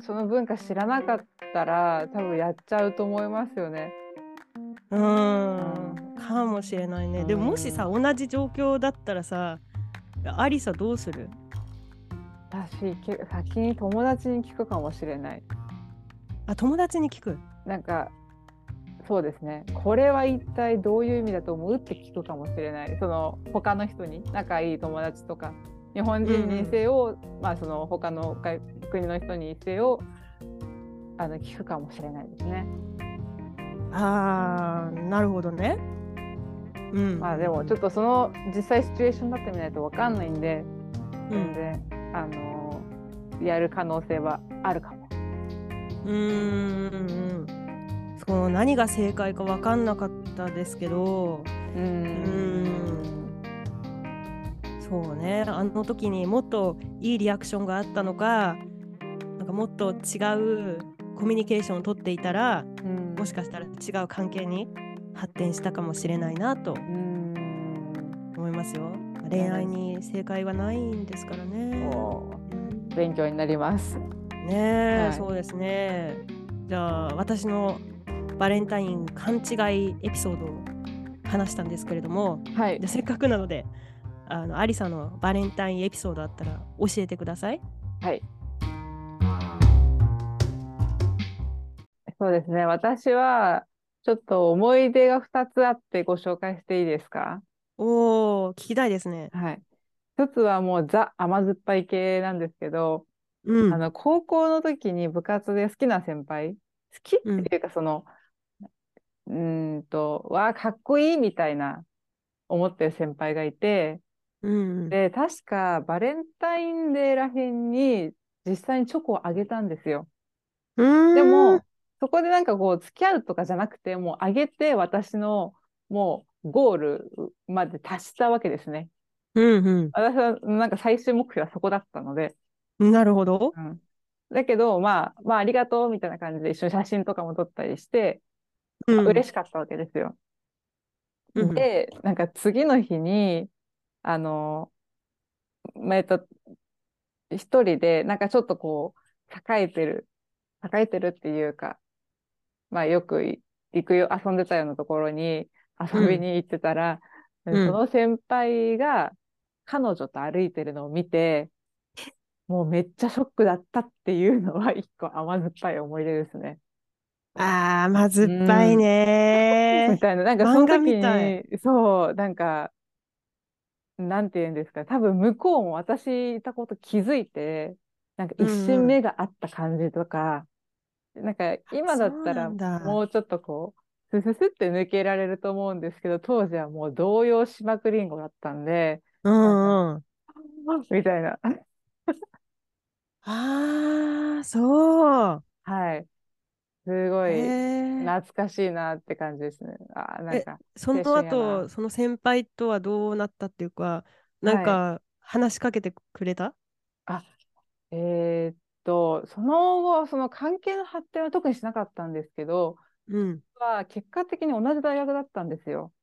その文化知らなかったら、多分やっちゃうと思いますよね。うーん、かもしれないね。でももしさ、同じ状況だったらさ、アリサどうする？私、け先に友達に聞くかもしれない。あ、友達に聞く？なんか。そうですね。これは一体どういう意味だと思う？って聞くかもしれない。その他の人に仲いい友達とか。日本人にせよ、まあその他の外国の人にせよ。あの聞くかもしれないですね。あー、なるほどね。うん。まあでもちょっとその実際シチュエーションになってみないとわかんないんで、うん全然あのやる可能性はあるかも。うーん。そそう何が正解か分かんなかったですけどうーんそうねあの時にもっといいリアクションがあったのかなんかもっと違うコミュニケーションを取っていたらうんもしかしたら違う関係に発展したかもしれないなと思いますよ。恋愛に正解はないんですからね。勉強になります。ねえ、はいそうですね。じゃあ私のバレンタイン勘違いエピソードを話したんですけれども、はいじゃあせっかくなので、あのアリサのバレンタインエピソードあったら教えてください。はい。そうですね。私はちょっと思い出が2つあってご紹介していいですか？おお、聞きたいですね。はい。一つはもうザ甘酸っぱい系なんですけど、うん。あの高校の時に部活で好きな先輩、好きっていうかその、うーんと、わあ、かっこいいみたいな思ってる先輩がいて、うん。で、確かバレンタインデーらへんに実際にチョコをあげたんですよ。うんでも、、そこでなんかこう、付き合うとかじゃなくて、もうあげて私のもうゴールまで達したわけですね。うん私はなんか最終目標はそこだったので。うん。なるほど。うん、だけど、まあ、まあ、ありがとうみたいな感じで一緒に写真とかも撮ったりして、うん嬉しかったわけですよ。うんで、なんか次の日に、あの、まあえっと、一人で、なんかちょっとこう、栄えてる、栄えてるっていうか、まあよくい行くよ、遊んでたようなところに遊びに行ってたら、うんその先輩が彼女と歩いてるのを見て、もうめっちゃショックだったっていうのは一個甘酸っぱい思い出ですね。ああ、まずっぱいね みたいな、なんかその漫画時みたいに、そう、なんか、なんて言うんですか、多分向こうも私いたこと気づいて、なんか一うんうん瞬目が合った感じとか、なんか今だったらそうなんだもうちょっとこう、スススって抜けられると思うんですけど、当時はもう動揺しまくりんごだったんで、うんうん。みたいな。ああ、そう。はい。すごい懐かしいなって感じですね。あー、なんえか、その後、その先輩とはどうなったっていうか、なんか話しかけてくれた？あ、えーっと、その後、その関係の発展は特にしなかったんですけど、うん。は結果的に同じ大学だったんですよ。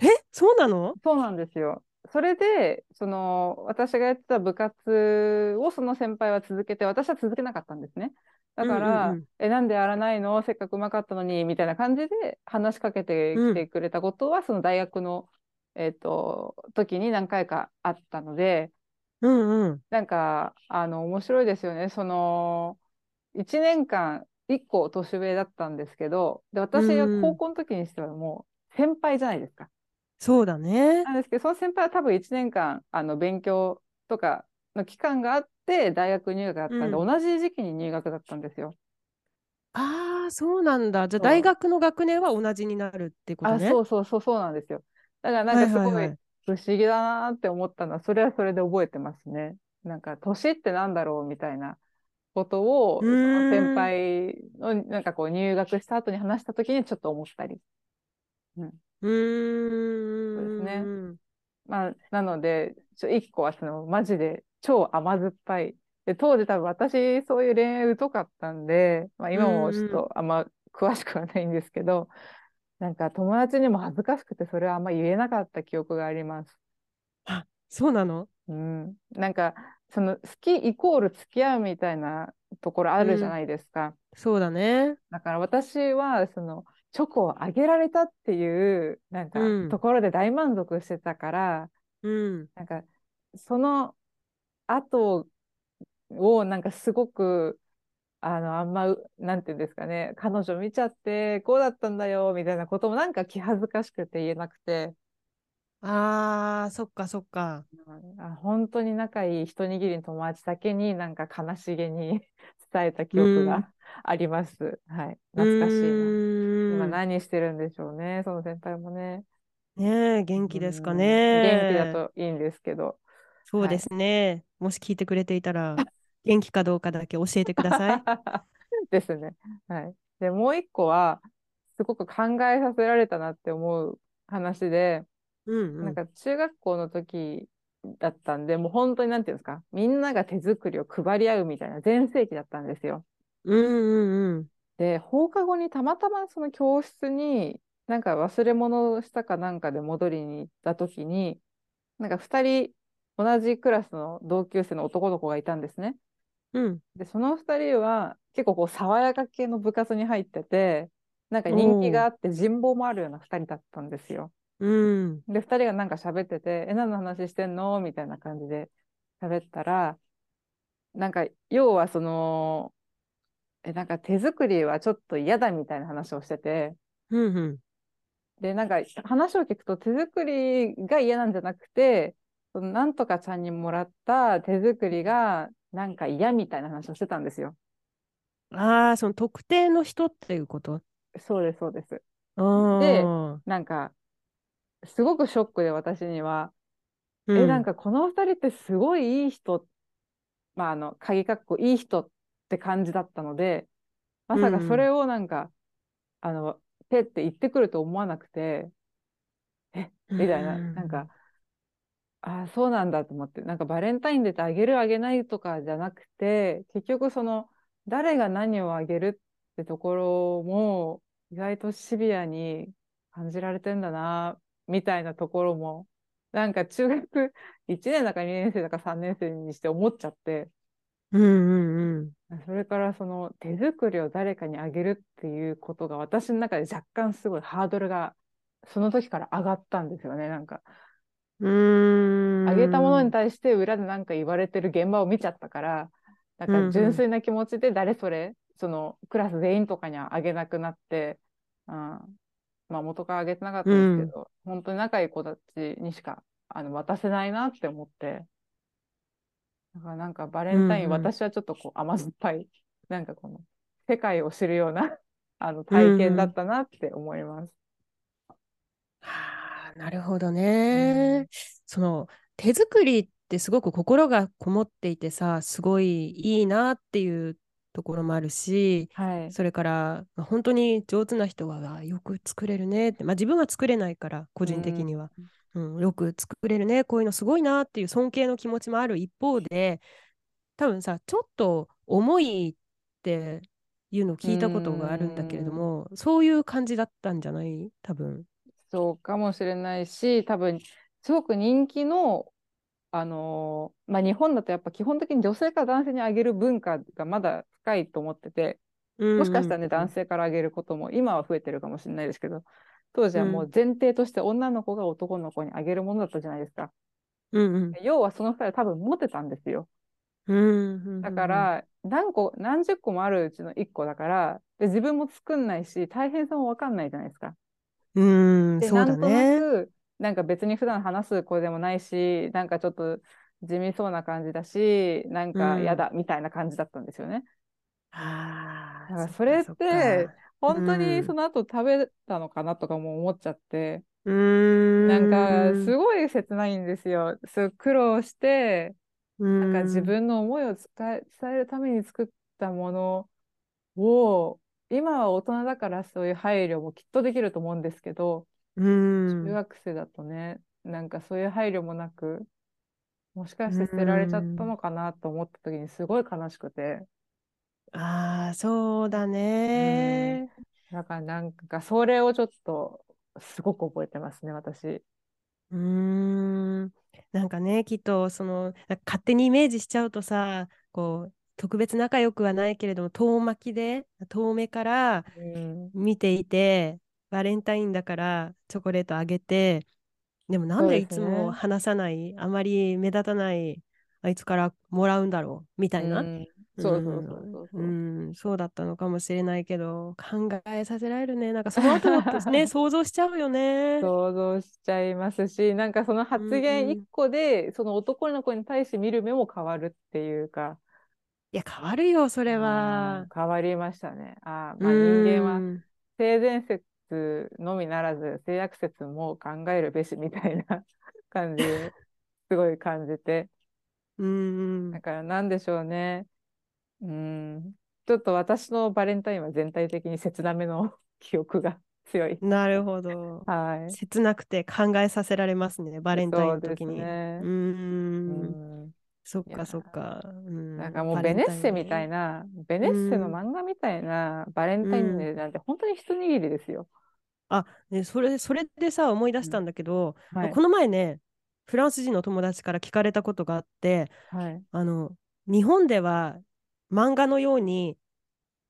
え、そうなの？そうなんですよ。それで、その、私がやってた部活をその先輩は続けて、私は続けなかったんですね。だかうんうんら、うんえ、なんでやらないの？せっかくうまかったのに、みたいな感じで話しかけてきてくれたことは、その大学の、えっと、時に何回かあったので、うんうん。なんか、あの、面白いですよね。その、1年間、1個年上だったんですけど、で、私がうん高校の時にしてはもう先輩じゃないですか。そうだね。なんですけど、その先輩は多分1年間、あの、勉強とかの期間があって、大学入学だったんで、うん同じ時期に入学だったんですよ。ああ、そうなんだ。じゃあそう大学の学年は同じになるってことあ、ね。そうそうそう、そうなんですよ。だからなんかすごはいはいはい不思議だなって思ったのは、それはそれで覚えてますね。なんか、年ってなんだろうみたいなことを、うその先輩の、なんかこう、入学した後に話した時にちょっと思ったり。うーん。そうですねまあ、なので、ちょ一個はその、マジで超甘酸っぱい。で、当時多分私、そういう恋愛疎かったんで、まあ今もちょっとあんま詳しくはないんですけど、なんか友達にも恥ずかしくてそれはあんま言えなかった記憶があります。あ、そうなの？うん。なんか、その、好きイコール付き合うみたいなところあるじゃないですか。そうだね。だから私は、その、チョコをあげられたっていう、なんかうん、ところで大満足してたから、うん。なんか、その後を、なんかすごく、あの、あんまう、なんていうんですかね、彼女見ちゃって、こうだったんだよ、みたいなこともなんか気恥ずかしくて言えなくて、ああ、そっかそっか。あ本当に仲いい一握りの友達だけになんか悲しげに 伝えた記憶うんがあります。はい。懐かしいな。今な。何してるんでしょうね、その先輩もね。ねえ、元気ですかうんね。元気だといいんですけど。そうですね。もし聞いてくれていたら、元気かどうかだけ教えてください。ですね。はい。で、もう一個は、すごく考えさせられたなって思う話で、うんうんなんか中学校の時だったんで、もう本当になんていうんですか、みんなが手作りを配り合うみたいな全盛期だったんですよ。うんうんうんで、放課後にたまたまその教室に、なんか忘れ物をしたかなんかで戻りに行った時に、なんか2人同じクラスの同級生の男の子がいたんですね。うん。で、その2人は結構こう爽やか系の部活に入ってて、なんか人気があって人望もあるような2人だったんですよ。うん。で、2人がなんか喋ってて、え、何の話してんの？みたいな感じで喋ったら、なんか要はその、え、なんか手作りはちょっと嫌だみたいな話をしてて、うんうん。で、なんか話を聞くと手作りが嫌なんじゃなくて、そのなんとかちゃんにもらった手作りがなんか嫌みたいな話をしてたんですよ。ああその特定の人っていうこと？そうです、そうです。あー。なんか、すごくショックで私には、うん。え、なんかこの二人ってすごいいい人、まああの、鍵かっこいい人って感じだったので、まさかそれをなんか、あの、ペって言ってくると思わなくて、え、みたいな、うん。なんか、ああ、そうなんだと思って、なんかバレンタインデーってあげるあげないとかじゃなくて、結局その、誰が何をあげるってところも、意外とシビアに感じられてんだな、みたいなところも、なんか中学 1年だか2年生だか3年生にして思っちゃって、うんうんうん。それからその手作りを誰かにあげるっていうことが私の中で若干すごいハードルがその時から上がったんですよね。なんか、うーんあげたものに対して裏で何か言われてる現場を見ちゃったから、なんか純粋な気持ちで誰それ、そのクラス全員とかにはあげなくなって、うん、まあ元からあげてなかったんですけど、本当に仲いい子たちにしかあの渡せないなって思って、だからなんかバレンタイン、うんうん。私はちょっとこう甘酸っぱい、なんかこの世界を知るような あの体験だったなって思います。はあ、なるほどね。その手作りってすごく心がこもっていてさ、すごいいいなっていうところもあるし、はい。それからまあ本当に上手な人はあよく作れるねって、まあ、自分は作れないから個人的には、うんよく作れるねこういうのすごいなっていう尊敬の気持ちもある一方で多分さちょっと重いっていうのを聞いたことがあるんだけれどもそういう感じだったんじゃない？多分。そうかもしれないし、多分すごく人気の、あのーまあ、日本だとやっぱ基本的に女性から男性にあげる文化がまだ深いと思ってて、もしかしたらね、男性からあげることも今は増えてるかもしれないですけど、当時はもう前提として女の子が男の子にあげるものだったじゃないですか。うんうん要はその二人は多分モテたんですよ。うんうんだから、何個、何十個もあるうちの一個だから、で自分も作んないし、大変さもわかんないじゃないですか。うんで、そうだなんとなね。く、なんか別に普段話す子でもないし、なんかちょっと地味そうな感じだし、なんか嫌だみたいな感じだったんですよね。ああだからそれって本当うん。にその後食べたのかなとかも思っちゃって、うーん。なんかすごい切ないんですよ。す苦労して、ななんか自分の思いを伝え伝えるために作ったものを、今は大人だからそういう配慮もきっとできると思うんですけど、うん中学生だとね、なんかそういう配慮もなく、もしかして捨てられちゃったのかなと思った時にすごい悲しくて、ああそうだね。だからなんかそれをちょっとすごく覚えてますね、私。うーん。なんかねきっとその勝手にイメージしちゃうとさこう特別仲良くはないけれども遠巻きで遠目からうん、見ていてバレンタインだからチョコレートあげてでもなんでいつも話さない、あまり目立たないあいつからもらうんだろうみたいな、うん。そうだったのかもしれないけど考えさせられるね。なんかその後のことね 想像しちゃうよね。想像しちゃいますし、なんかその発言一個で、その男の子に対して見る目も変わるっていうか、いや変わるよそれは。うん。変わりましたね。あーまあ、人間はうん。性善説のみならず性悪説も考えるべしみたいな 感じすごい感じてうんだからなんでしょうねうんちょっと私のバレンタインは全体的に切なめの 記憶が強い。なるほど。はい。切なくて考えさせられますね、バレンタインの時に。そうですねうー。うんんそっかそっか。うんなんかもうベネッセみたいな。な、ベネッセの漫画みたいなバレンタインデーなんて本当に一握りですよ。あ、ね、それ、それでさ、思い出したんだけど、はいこ。の前ね、フランス人の友達から聞かれたことがあって、はい。あの、日本では漫画のように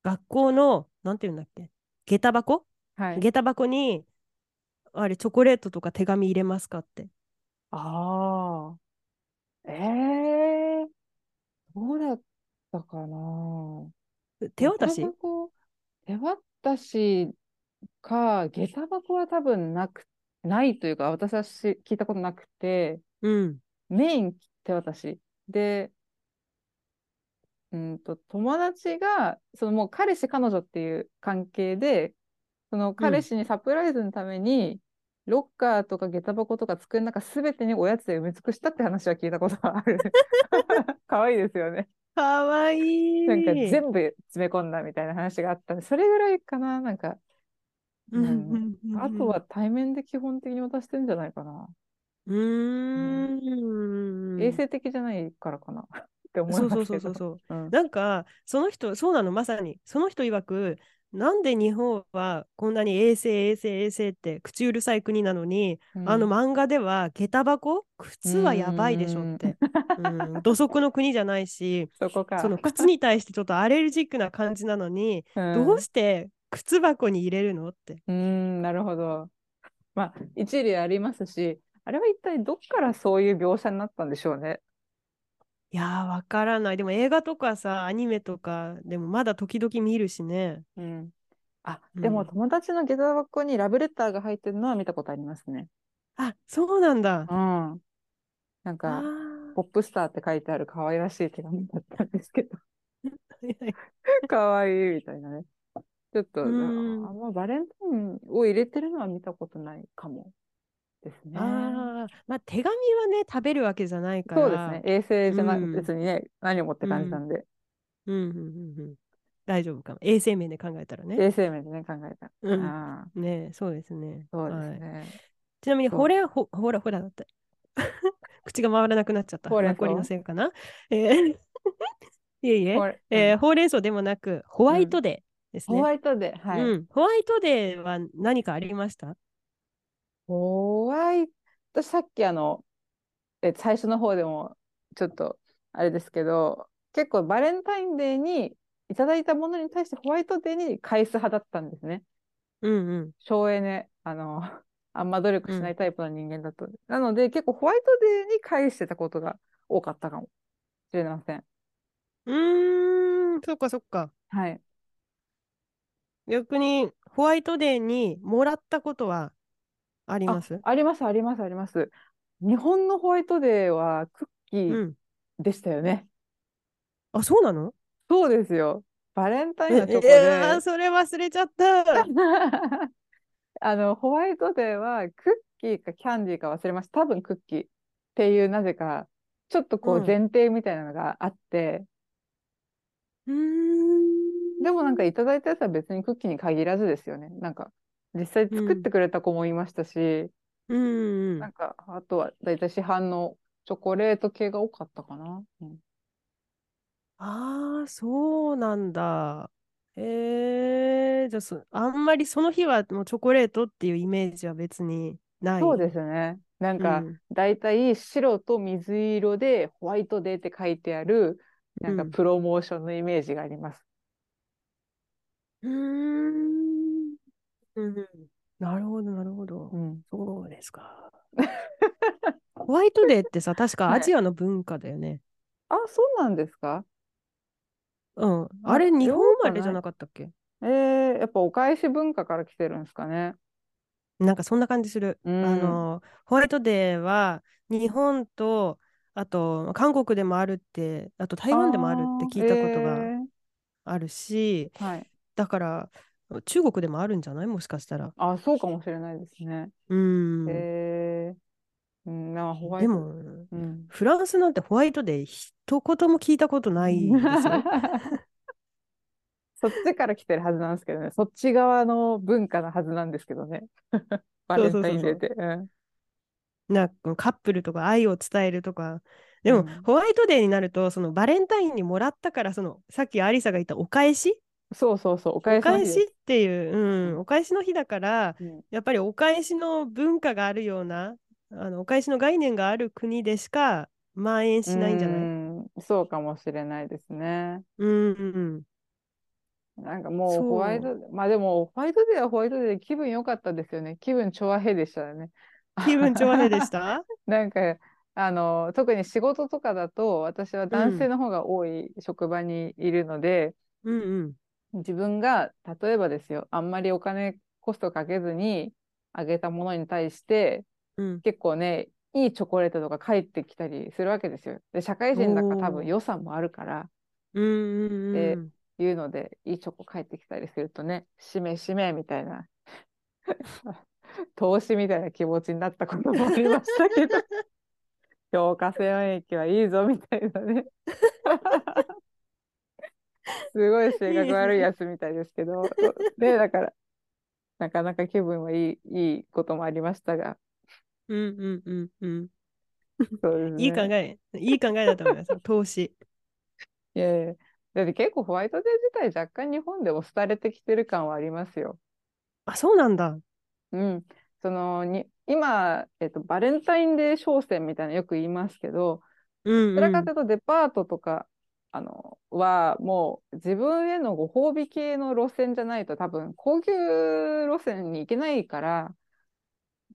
学校の、なんていうんだっけ、下駄箱？はい。下駄箱に、あれ、チョコレートとか手紙入れますかって。ああ。ええどうだったかな。手渡し？手渡しか、下駄箱は多分なく、ないというか、私はし聞いたことなくて、うん。メイン手渡し。で、うんと、友達が、そのもう彼氏、彼女っていう関係で、その彼氏にサプライズのために、ロッカーとか下駄箱とか机の中すべてにおやつで埋め尽くしたって話は聞いたことがある。可愛いですよね。かわいい。なんか全部詰め込んだみたいな話があったんで、それぐらいかな、なんか。あとは対面で基本的に渡してんじゃないかな。うーん。衛生的じゃないからかな って思いそうますけど。そうそうそうそう。うんなんか、その人、そうなの、まさに。その人曰く、なんで日本はこんなに衛生、衛生、衛生って口うるさい国なのに、あのうん漫画では下駄箱靴はやばいでしょって。うん、土足の国じゃないし。その靴に対してちょっとアレルジックな感じなのに、うんどうして靴箱に入れるのって。うーん、なるほど。まあ、一理ありますし、あれは一体どっからそういう描写になったんでしょうね。いやー、わからない。でも映画とかさ、アニメとか、でもまだ時々見るしね。うん。あ、うんでも友達の下駄箱にラブレターが入ってるのは見たことありますね。あ、そうなんだ。うん。なんあか、ーポップスターって書いてある可愛らしい手紙だったんですけど、可愛いみたいなね。ちょっと、あうんまバレンタインを入れてるのは見たことないかもですね。ああ、まあ手紙はね、食べるわけじゃないから。そうですね。衛生じゃなうん別にね、何をもって感じなんで、うんうんうんうん。大丈夫かも。衛生面で考えたらね。衛生面でね、考えたら。うんああねそうですね。そうですはいね。ちなみに、ほれ、ほ、ほら、ほらだって。口が回らなくなっちゃった。ほうれん草マッコリのせいかな？えー いえいええほうれん草でもなく、ホワイトデーですね。ホワイトデー、はい。うん。ホワイトデーは何かありました？ホワイト、さっきあの、え、最初の方でもちょっとあれですけど、結構バレンタインデーにいただいたものに対してホワイトデーに返す派だったんですね。うんうん。省エネ、あの、あんま努力しないタイプの人間だと。なので、結構ホワイトデーに返してたことが多かったかもしれません。うーん、そっかそっか。はい。逆に、ホワイトデーにもらったことはありあます？あります、あります、あります。日本のホワイトデーはクッキーうん。でしたよね。あ、そうなの？そうですよ。バレンタインえのチョコえーで、それ忘れちゃった。あの、ホワイトデーはクッキーかキャンディーか忘れました。多分クッキーっていう、なぜか、ちょっとこううん前提みたいなのがあって、うーん。でもなんかいただいたやつは別にクッキーに限らずですよね。なんか、実際作ってくれた子もいましたし、うんうんなんか、あとはだいたい市販のチョコレート系が多かったかな。うんああ、そうなんだ。えー、じゃあそ、あんまりその日はもうチョコレートっていうイメージは別にない。そうですね。なんか、うんだいたい白と水色でホワイトデーって書いてある、なんかうんプロモーションのイメージがあります。うーん。うんなるほど、なるほど。うん。そうですか。ホワイトデーってさ、確かはいアジアの文化だよね。あ、そうなんですか？うん。ああれ、日本生まれじゃなかったっけ？えー、やっぱお返し文化から来てるんですかね？なんかそんな感じする。うんあの、ホワイトデーは日本と、あと韓国でもあるって、あと台湾でもあるって聞いたことがえあるし、ーはい。だから中国でもあるんじゃない？もしかしたら。あ、そうかもしれないですね。うん。えー、うん、なんかホワイト。でも、うん。フランスなんてホワイトデー一言も聞いたことないですよ。そっちから来てるはずなんですけどね。そっち側の文化なはずなんですけどね。バレンタインデーって。うんなんかカップルとか愛を伝えるとか。でも、うんホワイトデーになると、そのバレンタインにもらったから、そのさっきアリサが言ったお返しそうそうそう、おお返し返しっていう、うん、お返しの日だから、うんやっぱりお返しの文化があるような、あのお返しの概念がある国でしか蔓延しないんじゃない？うんそうかもしれないですね。うんうんなんかもうそうホワイト、まあでもホワイトデーはホワイトデーで気分良かったですよね。気分調和平でしたよね。気分調和平でした？なんかあの特に仕事とかだと私は男性の方が多い職場にいるので、うんうん。自分が例えばですよあんまりお金コストかけずにあげたものに対してうん、結構ねいいチョコレートとか返ってきたりするわけですよ。で社会人だから多分予算もあるから。うんうんでうん。いうのでいいチョコ返ってきたりするとねしめしめみたいな投資みたいな気持ちになったこともありましたけど。評価線液はいいぞみたいなね すごい性格悪いやつ みたいですけどでだからなかなか気分はいいいいこともありましたがうんうんうんうん。そうですねいい考え、いい考えだと思います。投資。いやいやだって結構ホワイトデー自体若干日本でも廃れてきてる感はありますよ。あ、そうなんだ。うん、そのに今、えっと、バレンタインデー商戦みたいなのよく言いますけど、うん、うんどちらかというとデパートとかあのはもう自分へのご褒美系の路線じゃないと多分高級路線に行けないから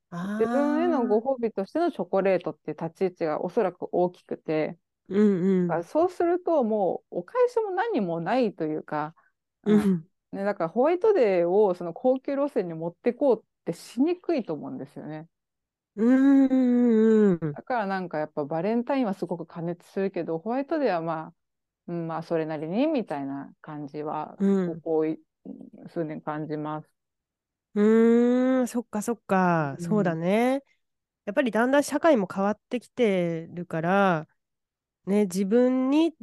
あ自分へのごー褒美としてのチョコレートっていう立ち位置がおそらく大きくて、うんうん。そうするともうお返しも何もないというか、うんうんね、だからホワイトデーをその高級路線に持ってこうってしにくいと思うんですよね。うんうんうん。だからなんかやっぱバレンタインはすごく加熱するけどホワイトデーはまあ、うん、まあそれなりにみたいな感じはうんここい数年感じます。うーん、そっかそっか、うんそうだね。やっぱりだんだん社会も変わってきてるから、ね、自分に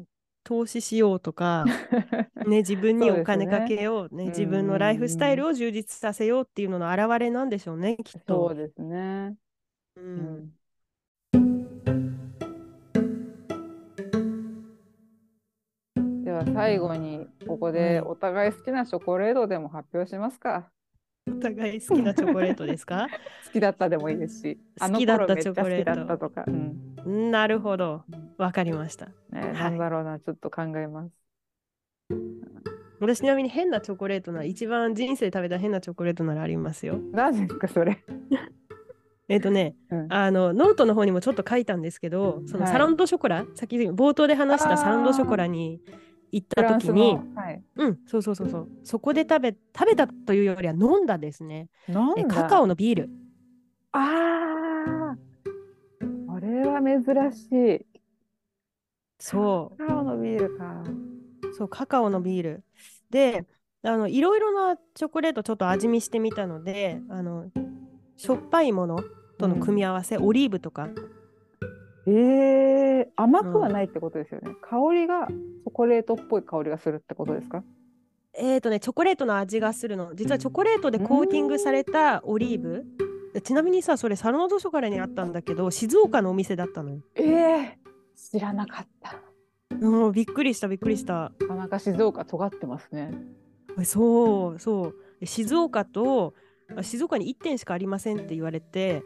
投資しようとか、ね、自分にお金かねけよう、ね、うん自分のライフスタイルを充実させようっていうのの表れなんでしょうね、きっと。そうですね。ううんん、最後にここではいお互い好きなチョコレートでも発表しますか。お互い好きなチョコレートですか？好きだったでもいいですし、あの好きだった頃めっちゃ好きチョコレートだったとか。うんなるほど。わかりました。ね、はいなんだろうな、ちょっと考えます。私ちなみに変なチョコレートなら、一番人生で食べた変なチョコレートならありますよ。何ですかそれ。えっ、とね、うんあのノートの方にもちょっと書いたんですけど、そのはいサロンドショコラ、さっき冒頭で話したサロンドショコラに行った時にの、、はい、うん、そうそうそうそう、そこで食べ食べたというよりは飲んだですね。なんだ？えカカオのビール。ああ、これは珍しい。そカカオのビールか。う、そう、カカオのビール。で、あのいろいろなチョコレートちょっと味見してみたので、あのしょっぱいものとの組み合わせ、オリーブとか、えー、甘くはないってことですよね。香りがチョコレートっぽい香りがするってことですか？えーとね、チョコレートの味がするの。実はチョコレートでコーティングされたオリーブ。ちなみにさ、それサロノドショコラにあったんだけど、静岡のお店だったのよ。ええ知らなかった。もうびっくりした、びっくりした。なかなか静岡尖ってますね。えそうそう。で静岡と、あ静岡に1店しかありませんって言われて、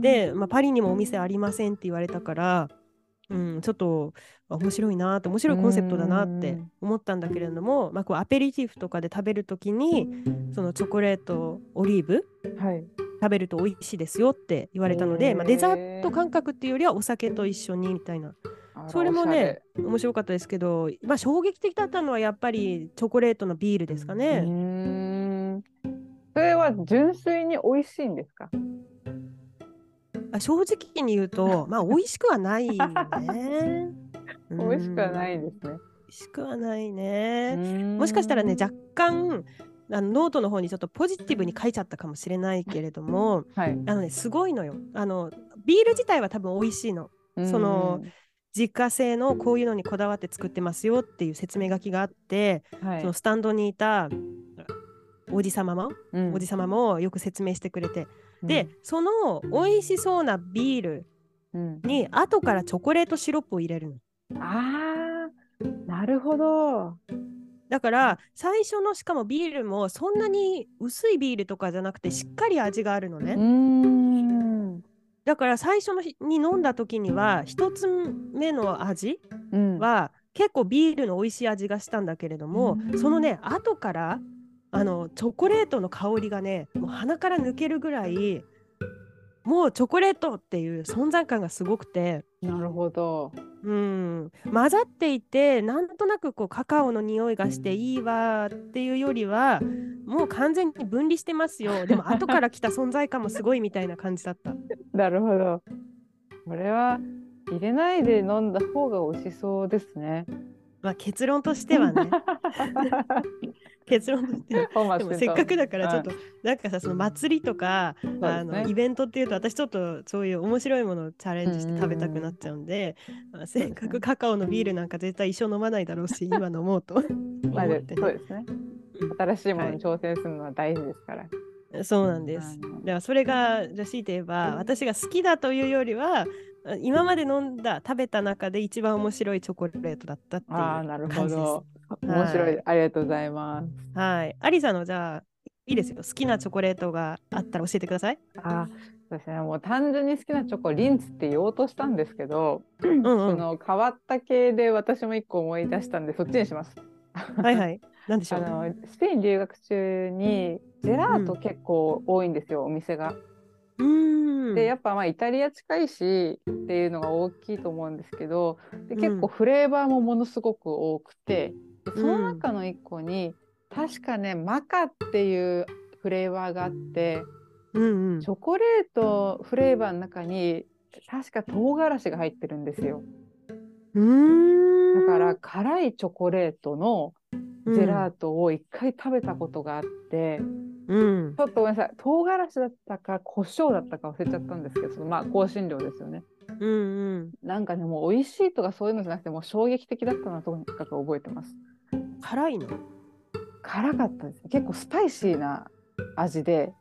で、まあ、パリにもお店ありませんって言われたから、うん、ちょっとあ面白いなって面白いコンセプトだなってうん。思ったんだけれども、まあ、こうアペリティフとかで食べるときにそのチョコレートオリーブはい。食べると美味しいですよって言われたので、まあ、デザート感覚っていうよりはお酒と一緒にみたいな。それもね面白かったですけど、まあ、衝撃的だったのはやっぱりチョコレートのビールですかうね。それは純粋に美味しいんですか？あ正直に言うと、まあ、美味しくはないね。美味しくはないうんですね。美味しくはないね。ももしかしたらね若干あのノートの方にちょっとポジティブに書いちゃったかもしれないけれどもはい。あのねすごいのよあのビール自体は多分美味しいのその自家製のこういうのにこだわって作ってますよっていう説明書きがあって、はいそのスタンドにいたおじさまも、うん。おじさまもよく説明してくれて、でうん。その美味しそうなビールうん。に後からチョコレートシロップを入れるの。あーなるほど。だから最初のしかもビールもそんなに薄いビールとかじゃなくてしっかり味があるのね。うーん。だから最初の日に飲んだ時には一つ目の味うん。は結構ビールの美味しい味がしたんだけれども、うん。そのね後からあのチョコレートの香りがねもう鼻から抜けるぐらいもうチョコレートっていう存在感がすごくて、なるほど。うん、混ざっていてなんとなくこうカカオの匂いがしていいわっていうよりはもう完全に分離してますよ でも後から来た存在感もすごいみたいな感じだった。なるほど。これは入れないで飲んだ方が美味しそうですね。まあ、結論としてはね 結論としてでもせっかくだからちょっとなんかさその祭りとか、あのイベントっていうと私ちょっとそういう面白いものをチャレンジして食べたくなっちゃうんで、まあせっかくカカオのビールなんか絶対一生飲まないだろうし今飲もうとそうですね。新しいものに挑戦するのは大事ですから。そうなんです。だからそれがじゃあ強いて言えば私が好きだというよりは今まで飲んだ食べた中で一番面白いチョコレートだったっていうああ、なるほ感じですど。。面白い、ありがとうございます。はい。アリさんのじゃあいいですよ。好きなチョコレートがあったら教えてください。あそうですね、もう単純に好きなチョコリンツって言おうとしたんですけど、うんうん。その変わった系で私も一個思い出したんでそっちにします。はいはい。なんでしょあう。のスペイン留学中にジェラート結構多いんですよ、お店が。うーん。でやっぱまあイタリア近いしっていうのが大きいと思うんですけどでうん結構フレーバーもものすごく多くてでそのうん中の一個に、確かねマカっていうフレーバーがあってうんうんチョコレートフレーバーの中に確か唐辛子が入ってるんですよ。だから辛いチョコレートのジェラートを一回食べたことがあって、うん。ちょっとごめんなさい唐辛子だったか胡椒だったか忘れちゃったんですけどそのまあ香辛料ですよねうんうん。なんかねもう美味しいとかそういうのじゃなくてもう衝撃的だったのはとにかく覚えてます辛いの？辛かったです結構スパイシーな味で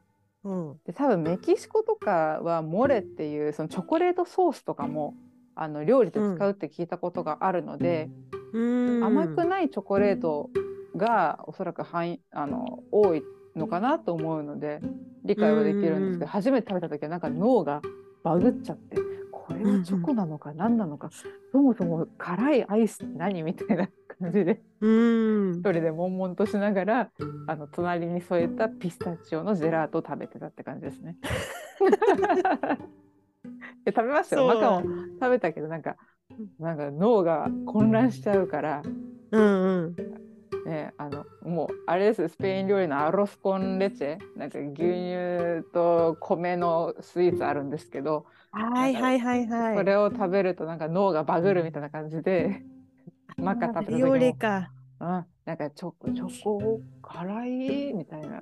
うん。で多分メキシコとかはモレっていうそのチョコレートソースとかもあの料理で使うって聞いたことがあるので、うーん。甘くないチョコレートがおそらく範囲あの多いのかなと思うので理解はできるんですけど、うん初めて食べた時はなんか脳がバグっちゃってこれはチョコなのか何なのか、そもそも辛いアイスって何？みたいな感じで 一。人で悶々としながらあの隣に添えたピスタチオのジェラートを食べてたって感じですね。で食べましたよ。マカも食べたけどなんかなんか脳が混乱しちゃうから、うんうん。ね、あのもうあれですスペイン料理のアロスコンレチェなんか牛乳と米のスイーツあるんですけど、はいはいはいはい。それを食べるとなんか脳がバグるみたいな感じで、マカ食べた時ビオレもか。うん、なんかチョコチョコ辛い？みたいな。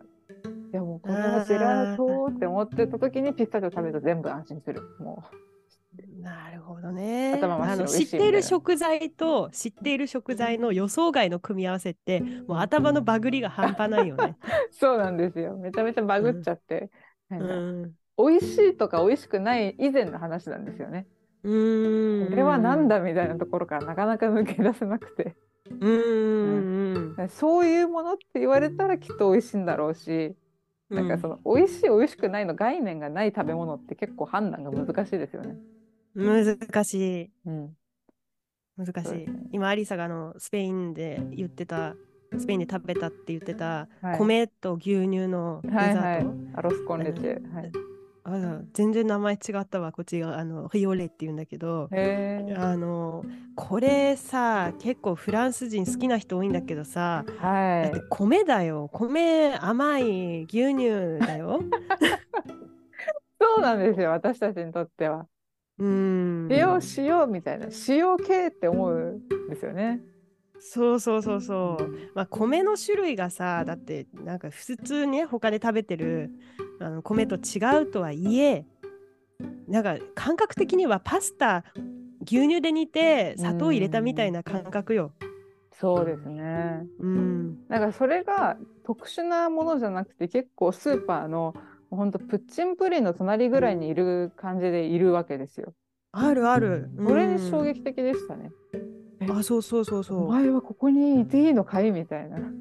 でもこれはジェラートって思ってた時にピスタチオ食べると全部安心する。もなるほどね。頭あの知っている食材と知っている食材の予想外の組み合わせってもう頭のバグりが半端ないよね。う そうなんですよ。めちゃめちゃバグっちゃって、うん。美味しいとか美味しくない以前の話なんですよね。うーん。これはなんだみたいなところからなかなか抜け出せなくて。うーん。そういうものって言われたらきっと美味しいんだろうし、なんかその美味しい美味しくないの概念がない食べ物って結構判断が難しいですよね。難しい。うん、難しい。今、アリサがあのスペインで言ってた、スペインで食べたって言ってた、はい米と牛乳のデザート。はいはい。アロスコンレチェ。はい、あ全然名前違ったわ、こっちがあのヒオレって言うんだけど。あのこれさ、結構フランス人好きな人多いんだけどさ、だってはい。米だよ、米甘い牛乳だよ。そうなんですよ。私たちにとっては。うーん。塩塩みたいな塩系って思うんですよね。そうそうそうそう。まあ、米の種類がさ、だってなんか普通ね、他で食べてるあの米と違うとはいえ、なんか感覚的にはパスタ牛乳で煮て砂糖入れたみたいな感覚よ。そうですね。うん。なんかそれが特殊なものじゃなくて結構スーパーのほんとプッチンプリンの隣ぐらいにいる感じでいるわけですよ。あるある。それ衝撃的でしたね。あ、そうそうそうおそ前はここにいていいのかい？みたいなう。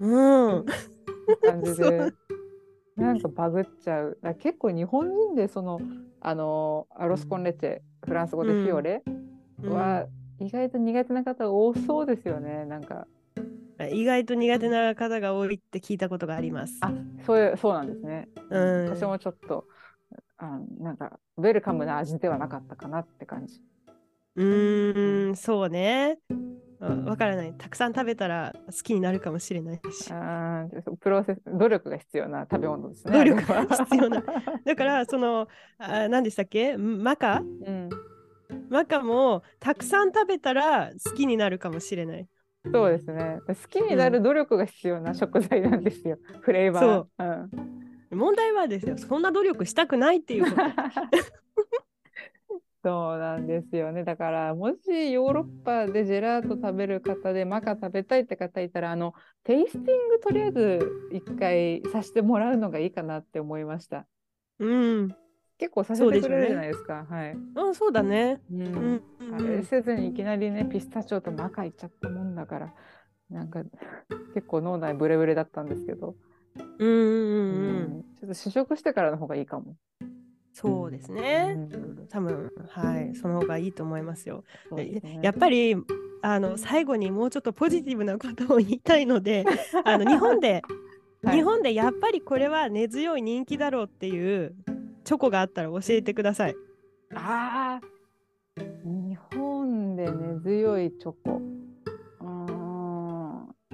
うん。感じ そでなんかバグっちゃう。結構日本人でそのあのアロスコンレチェフランス語でフィオレは意外と苦手な方多そうですよね。なんか意外と苦手な方が多いって聞いたことがあります。あそういうそうなんですね。うん。私もちょっとあなんかウェルカムな味ではなかったかなって感じ。うーん、そうね。うんわからない。たくさん食べたら好きになるかもしれないし。あープロセス努力が必要な食べ物ですね。努力が必要な。だから、その、あ何でしたっけ？マカ？うん、マカもたくさん食べたら好きになるかもしれない。そうですね。好きになる努力が必要な食材なんですよ。フレーバー。そううん問題はですよ、そんな努力したくないっていうこと。そうなんですよね。だから、もしヨーロッパでジェラート食べる方でマカ食べたいって方いたら、あの、テイスティングとりあえず一回させてもらうのがいいかなって思いました。うん。結構させてくれるじゃないですか。はい。あ、そうだね。うんうん。あれせずにいきなりね、ピスタチオとマカいっちゃったもんだから、なんか結構脳内ブレブレだったんですけど、うんうんうんうん。うんちょっと試食してからの方がいいかも。そうですね。うん多分はい、その方がいいと思いますよ。ねやっぱりあの最後にもうちょっとポジティブなことを言いたいので、あの日本で、はい日本でやっぱりこれは根強い人気だろうっていうチョコがあったら教えてください。ああ、日本で根強いチョコ。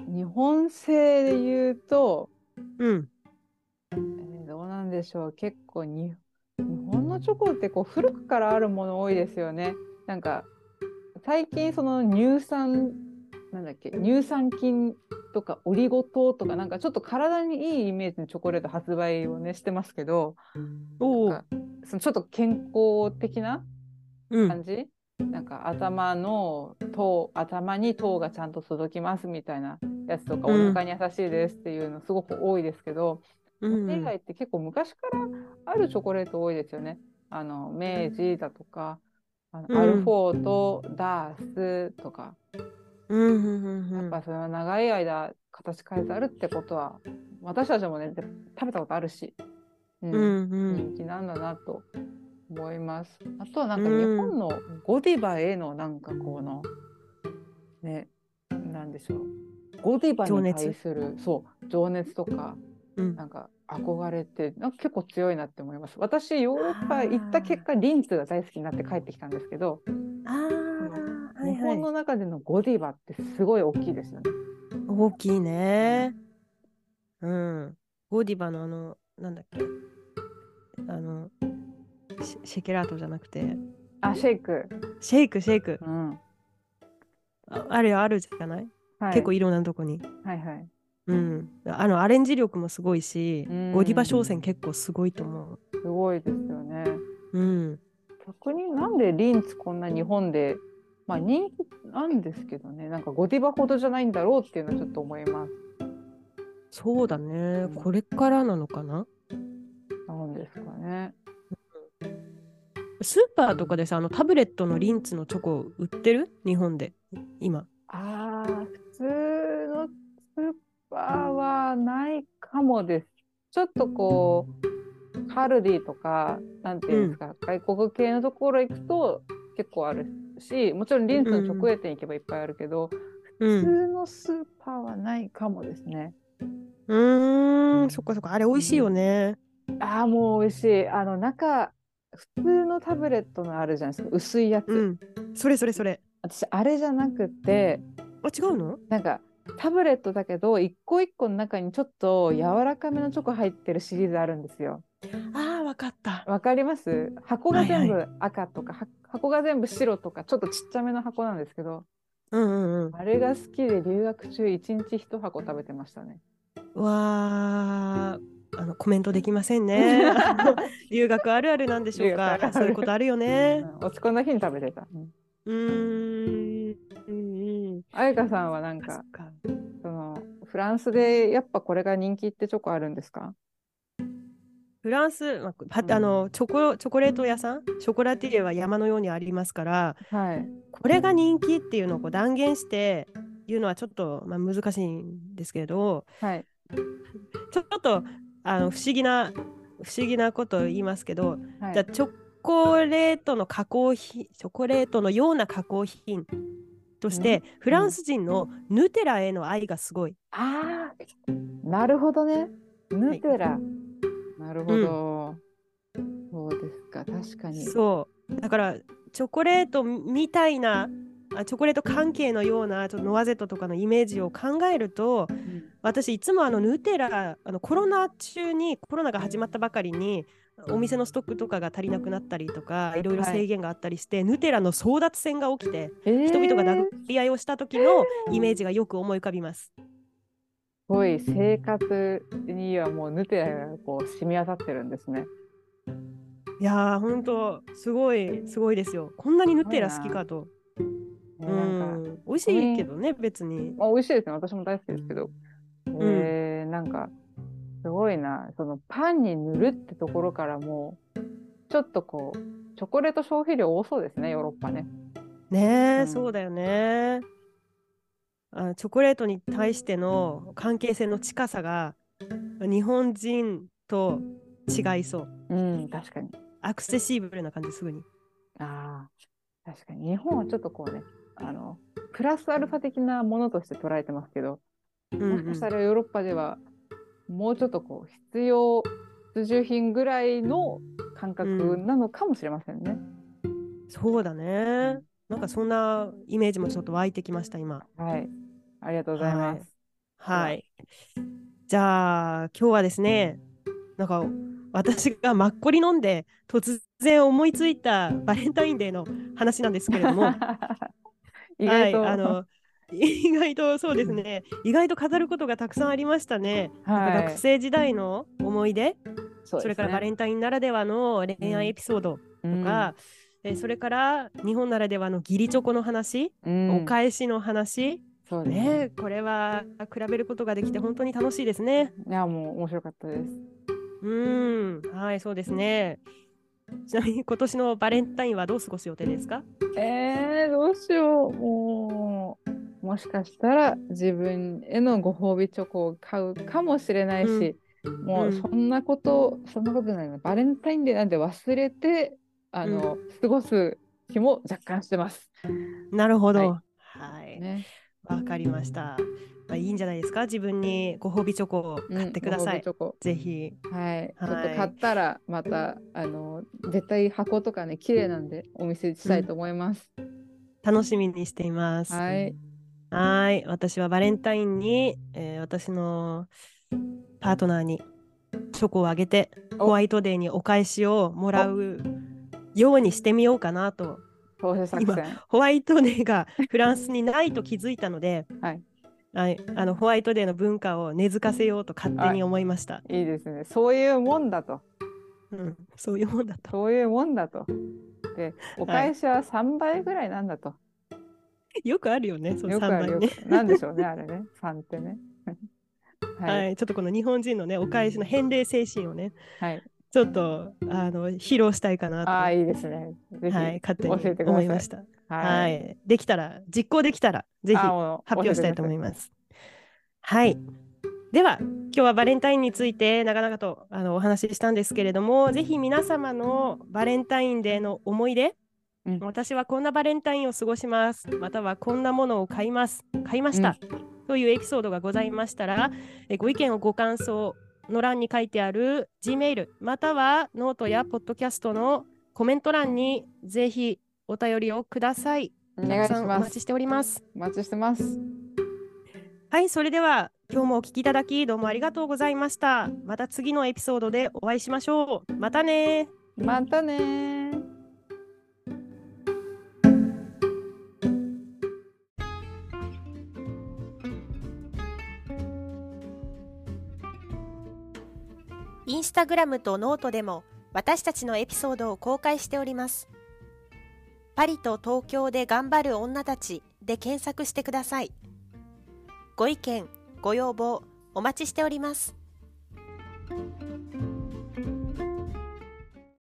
日本製で言うと、うん。えーどうなんでしょう。結構に日チョコってこう古くからあるもの多いですよね。なんか最近その乳酸なんだっけ乳酸菌とかオリゴ糖とかなんかちょっと体にいいイメージのチョコレート発売をねしてますけど、お。そのちょっと健康的なうん。感じ、なんか頭の糖頭に糖がちゃんと届きますみたいなやつとか、うんお腹に優しいですっていうのすごく多いですけど、うん海外って結構昔からあるチョコレート多いですよね。あの明治だとかあの、うん。アルフォートダースとか。やっぱそれは長い間形変えてあるってことは私たちもねで食べたことあるし、うん。うんうん。人気なんだなと思います。あとはなんか日うん。本のゴディバへのなんかこのねなんでしょう。ゴディバに対するそう情熱とかうん。なんか憧れって結構強いなって思います。私ヨーロッパ行った結果リンツが大好きになって帰ってきたんですけど、あ。日本の中でのゴディバってすごい大きいですよね。大きいね。うん。ゴディバのあの、なんだっけ。あの、シシェケラートじゃなくて、あシェイク、シェイク、シェイク。うんああれあるじゃない、はい、結構いろんなとこに。はいはい。うん。あの、アレンジ力もすごいしうん、ゴディバ商戦結構すごいと思すごいですよね。う。うん。逆になんでリンツこんな日本で、まあ、人気なんですけどねなんかゴディバほどじゃないんだろうっていうのはちょっと思います。そうだねうん。これからなのかな？なんですかね。スーパーとかでさ、あのタブレットのリンツのチョコ売ってる？日本で。今。ああ普通のスーパーはないかもです。ちょっとこうカルディとかなんていうんですか、外国系のところ行くと結構あるしもちろんリンツの直営店行けばいっぱいあるけど、普うん。通のスーパーはないかもですね。うーん、そっかそっか。あれ美味しいよね。ああもう美味しい。あの中普通のタブレットのあるじゃないですか薄いやつ、うん。それそれそれ。私あれじゃなくてあ、違うの？なんかタブレットだけど一個一個の中にちょっと柔らかめのチョコ入ってるシリーズあるんですよ。ああ、わかった。わかります？箱が全はい部赤とか、は箱が全部白とかちょっとちっちゃめの箱なんですけどうんうんうん。あれが好きで留学中一日一箱食べてましたね。わーあのコメントできませんね。留学あるあるなんでしょうか。そういうことあるよね。うん落ち込んだ日に食べてた。うんうーん。うん。彩香さんはなんかそっか。そのフランスでやっぱこれが人気ってチョコあるんですか？フランス、まあ、はあのチョコチョコレート屋さん、ショコラティエは山のようにありますから、はい。これが人気っていうのをこう断言して言うのはちょっと、まあ、難しいんですけど、はい。ちょっとあの不思議な不思議なことを言いますけど、はいじゃあチョコレートの加工品、チョコレートのような加工品として、フランス人のヌテラへの愛がすごい。ああ、なるほどね。ヌテラ。なるほど。そうですか、確かに。そうだからチョコレートみたいなあチョコレート関係のようなちょっとノワゼットとかのイメージを考えるとうん私いつもあのヌテラあのコロナ中にコロナが始まったばかりにお店のストックとかが足りなくなったりとかいろいろ制限があったりして、ヌテラの争奪戦が起きてえー人々が殴り合いをした時のイメージがよく思い浮かびます。すごい生活にはもうヌテラがこう染み渡ってるんですね。いやー本当すごいすごいですよ。こんなにヌテラ好きかと。うん美味しいけどね別に。まあ、美味しいですね。私も大好きですけど。えー、なんか、すごいな。そのパンに塗るってところからもう、ちょっとこう、チョコレート消費量多そうですね、ヨーロッパね。ねえ、うんそうだよねあ。チョコレートに対しての関係性の近さが日本人と違いそう。うん、確かに。アクセシブルな感じすぐに。ああ、確かに。日本はちょっとこうね、あの、プラスアルファ的なものとして捉えてますけど、うんもしかしたらヨーロッパでは、もうちょっとこう、必要、必需品ぐらいの感覚なのかもしれませんね。そうだね。なんかそんなイメージもちょっと湧いてきました今。はい。ありがとうございます。はい。じゃあ今日はですね、なんか私がマッコリ飲んで突然思いついたバレンタインデーの話なんですけれども。意外と、はい、あの意外とそうですね。意外と飾ることがたくさんありましたね、はい。学生時代の思い出。そそれからバレンタインならではの恋愛エピソードンとか、えーそれから日本ならではの義理チョコの話、うん。お返しの話。そうね。ねこれは比べることができて本当に楽しいですね。いや、もう面白かったです。うん。はいそうですね。ちなみに今年のバレンタインはどう過ごす予定ですか？えー、どうしよう。もう、もしかしたら自分へのご褒美チョコを買うかもしれないし、もううんそんなこと、そんなことないな。バレンタインデーなんて忘れて、あの、過ごす気も若干してます。なるほどははいね。わかりました。まあ、いいんじゃないですか？自分にご褒美チョコを買ってください。ぜひ。はい、ちょっはいと買ったらまたあの絶対箱とかね綺麗なんでお見せしたいと思います。楽しみにしています。はい。はい。私はバレンタインに、えー私のパートナーにチョコをあげて、おホワイトデーにお返しをもらうようにしてみようかなと。投資作戦。ホワイトデーがフランスにないと気づいたので、はい。はい、あのホワイトデーの文化を根付かせようと勝手に思いました。いいですね。そういうもんだと。うん、そういうもんだと。そういうもんだと。で、お返しは3倍ぐらいなんだと。よくあるよね、その3よくあるよ倍ね。く。なんでしょうね、あれね。3ってね。は、はいい。ちょっとこの日本人のね、お返しの返礼精神をね、はい。ちょっとあの披露したいかなと、ああ、いいですね。はい、勝手に思いました。ははい、できたら、実行できたら、ぜひ発表したいと思いす。ます。はい。では、今日はバレンタインについて長々とあのお話ししたんですけれども、ぜひ皆様のバレンタインデーの思い出、うん私はこんなバレンタインを過ごします、またはこんなものを買います、買いました、というエピソードがございましたら、えご意見をご感想の欄に書いてある Gmail またはノートやポッドキャストのコメント欄にぜひお便りをください。お願いします。待ちしております。お待ちしてます。はい、それでは今日もお聞きいただきどうもありがとうございました。また次のエピソードでお会いしましょう。またねまたねインスタグラムとノートでも私たちのエピソードを公開しております。パパリと東京で頑張る女たちで検索してください。ご意見、ご要望、お待ちしております。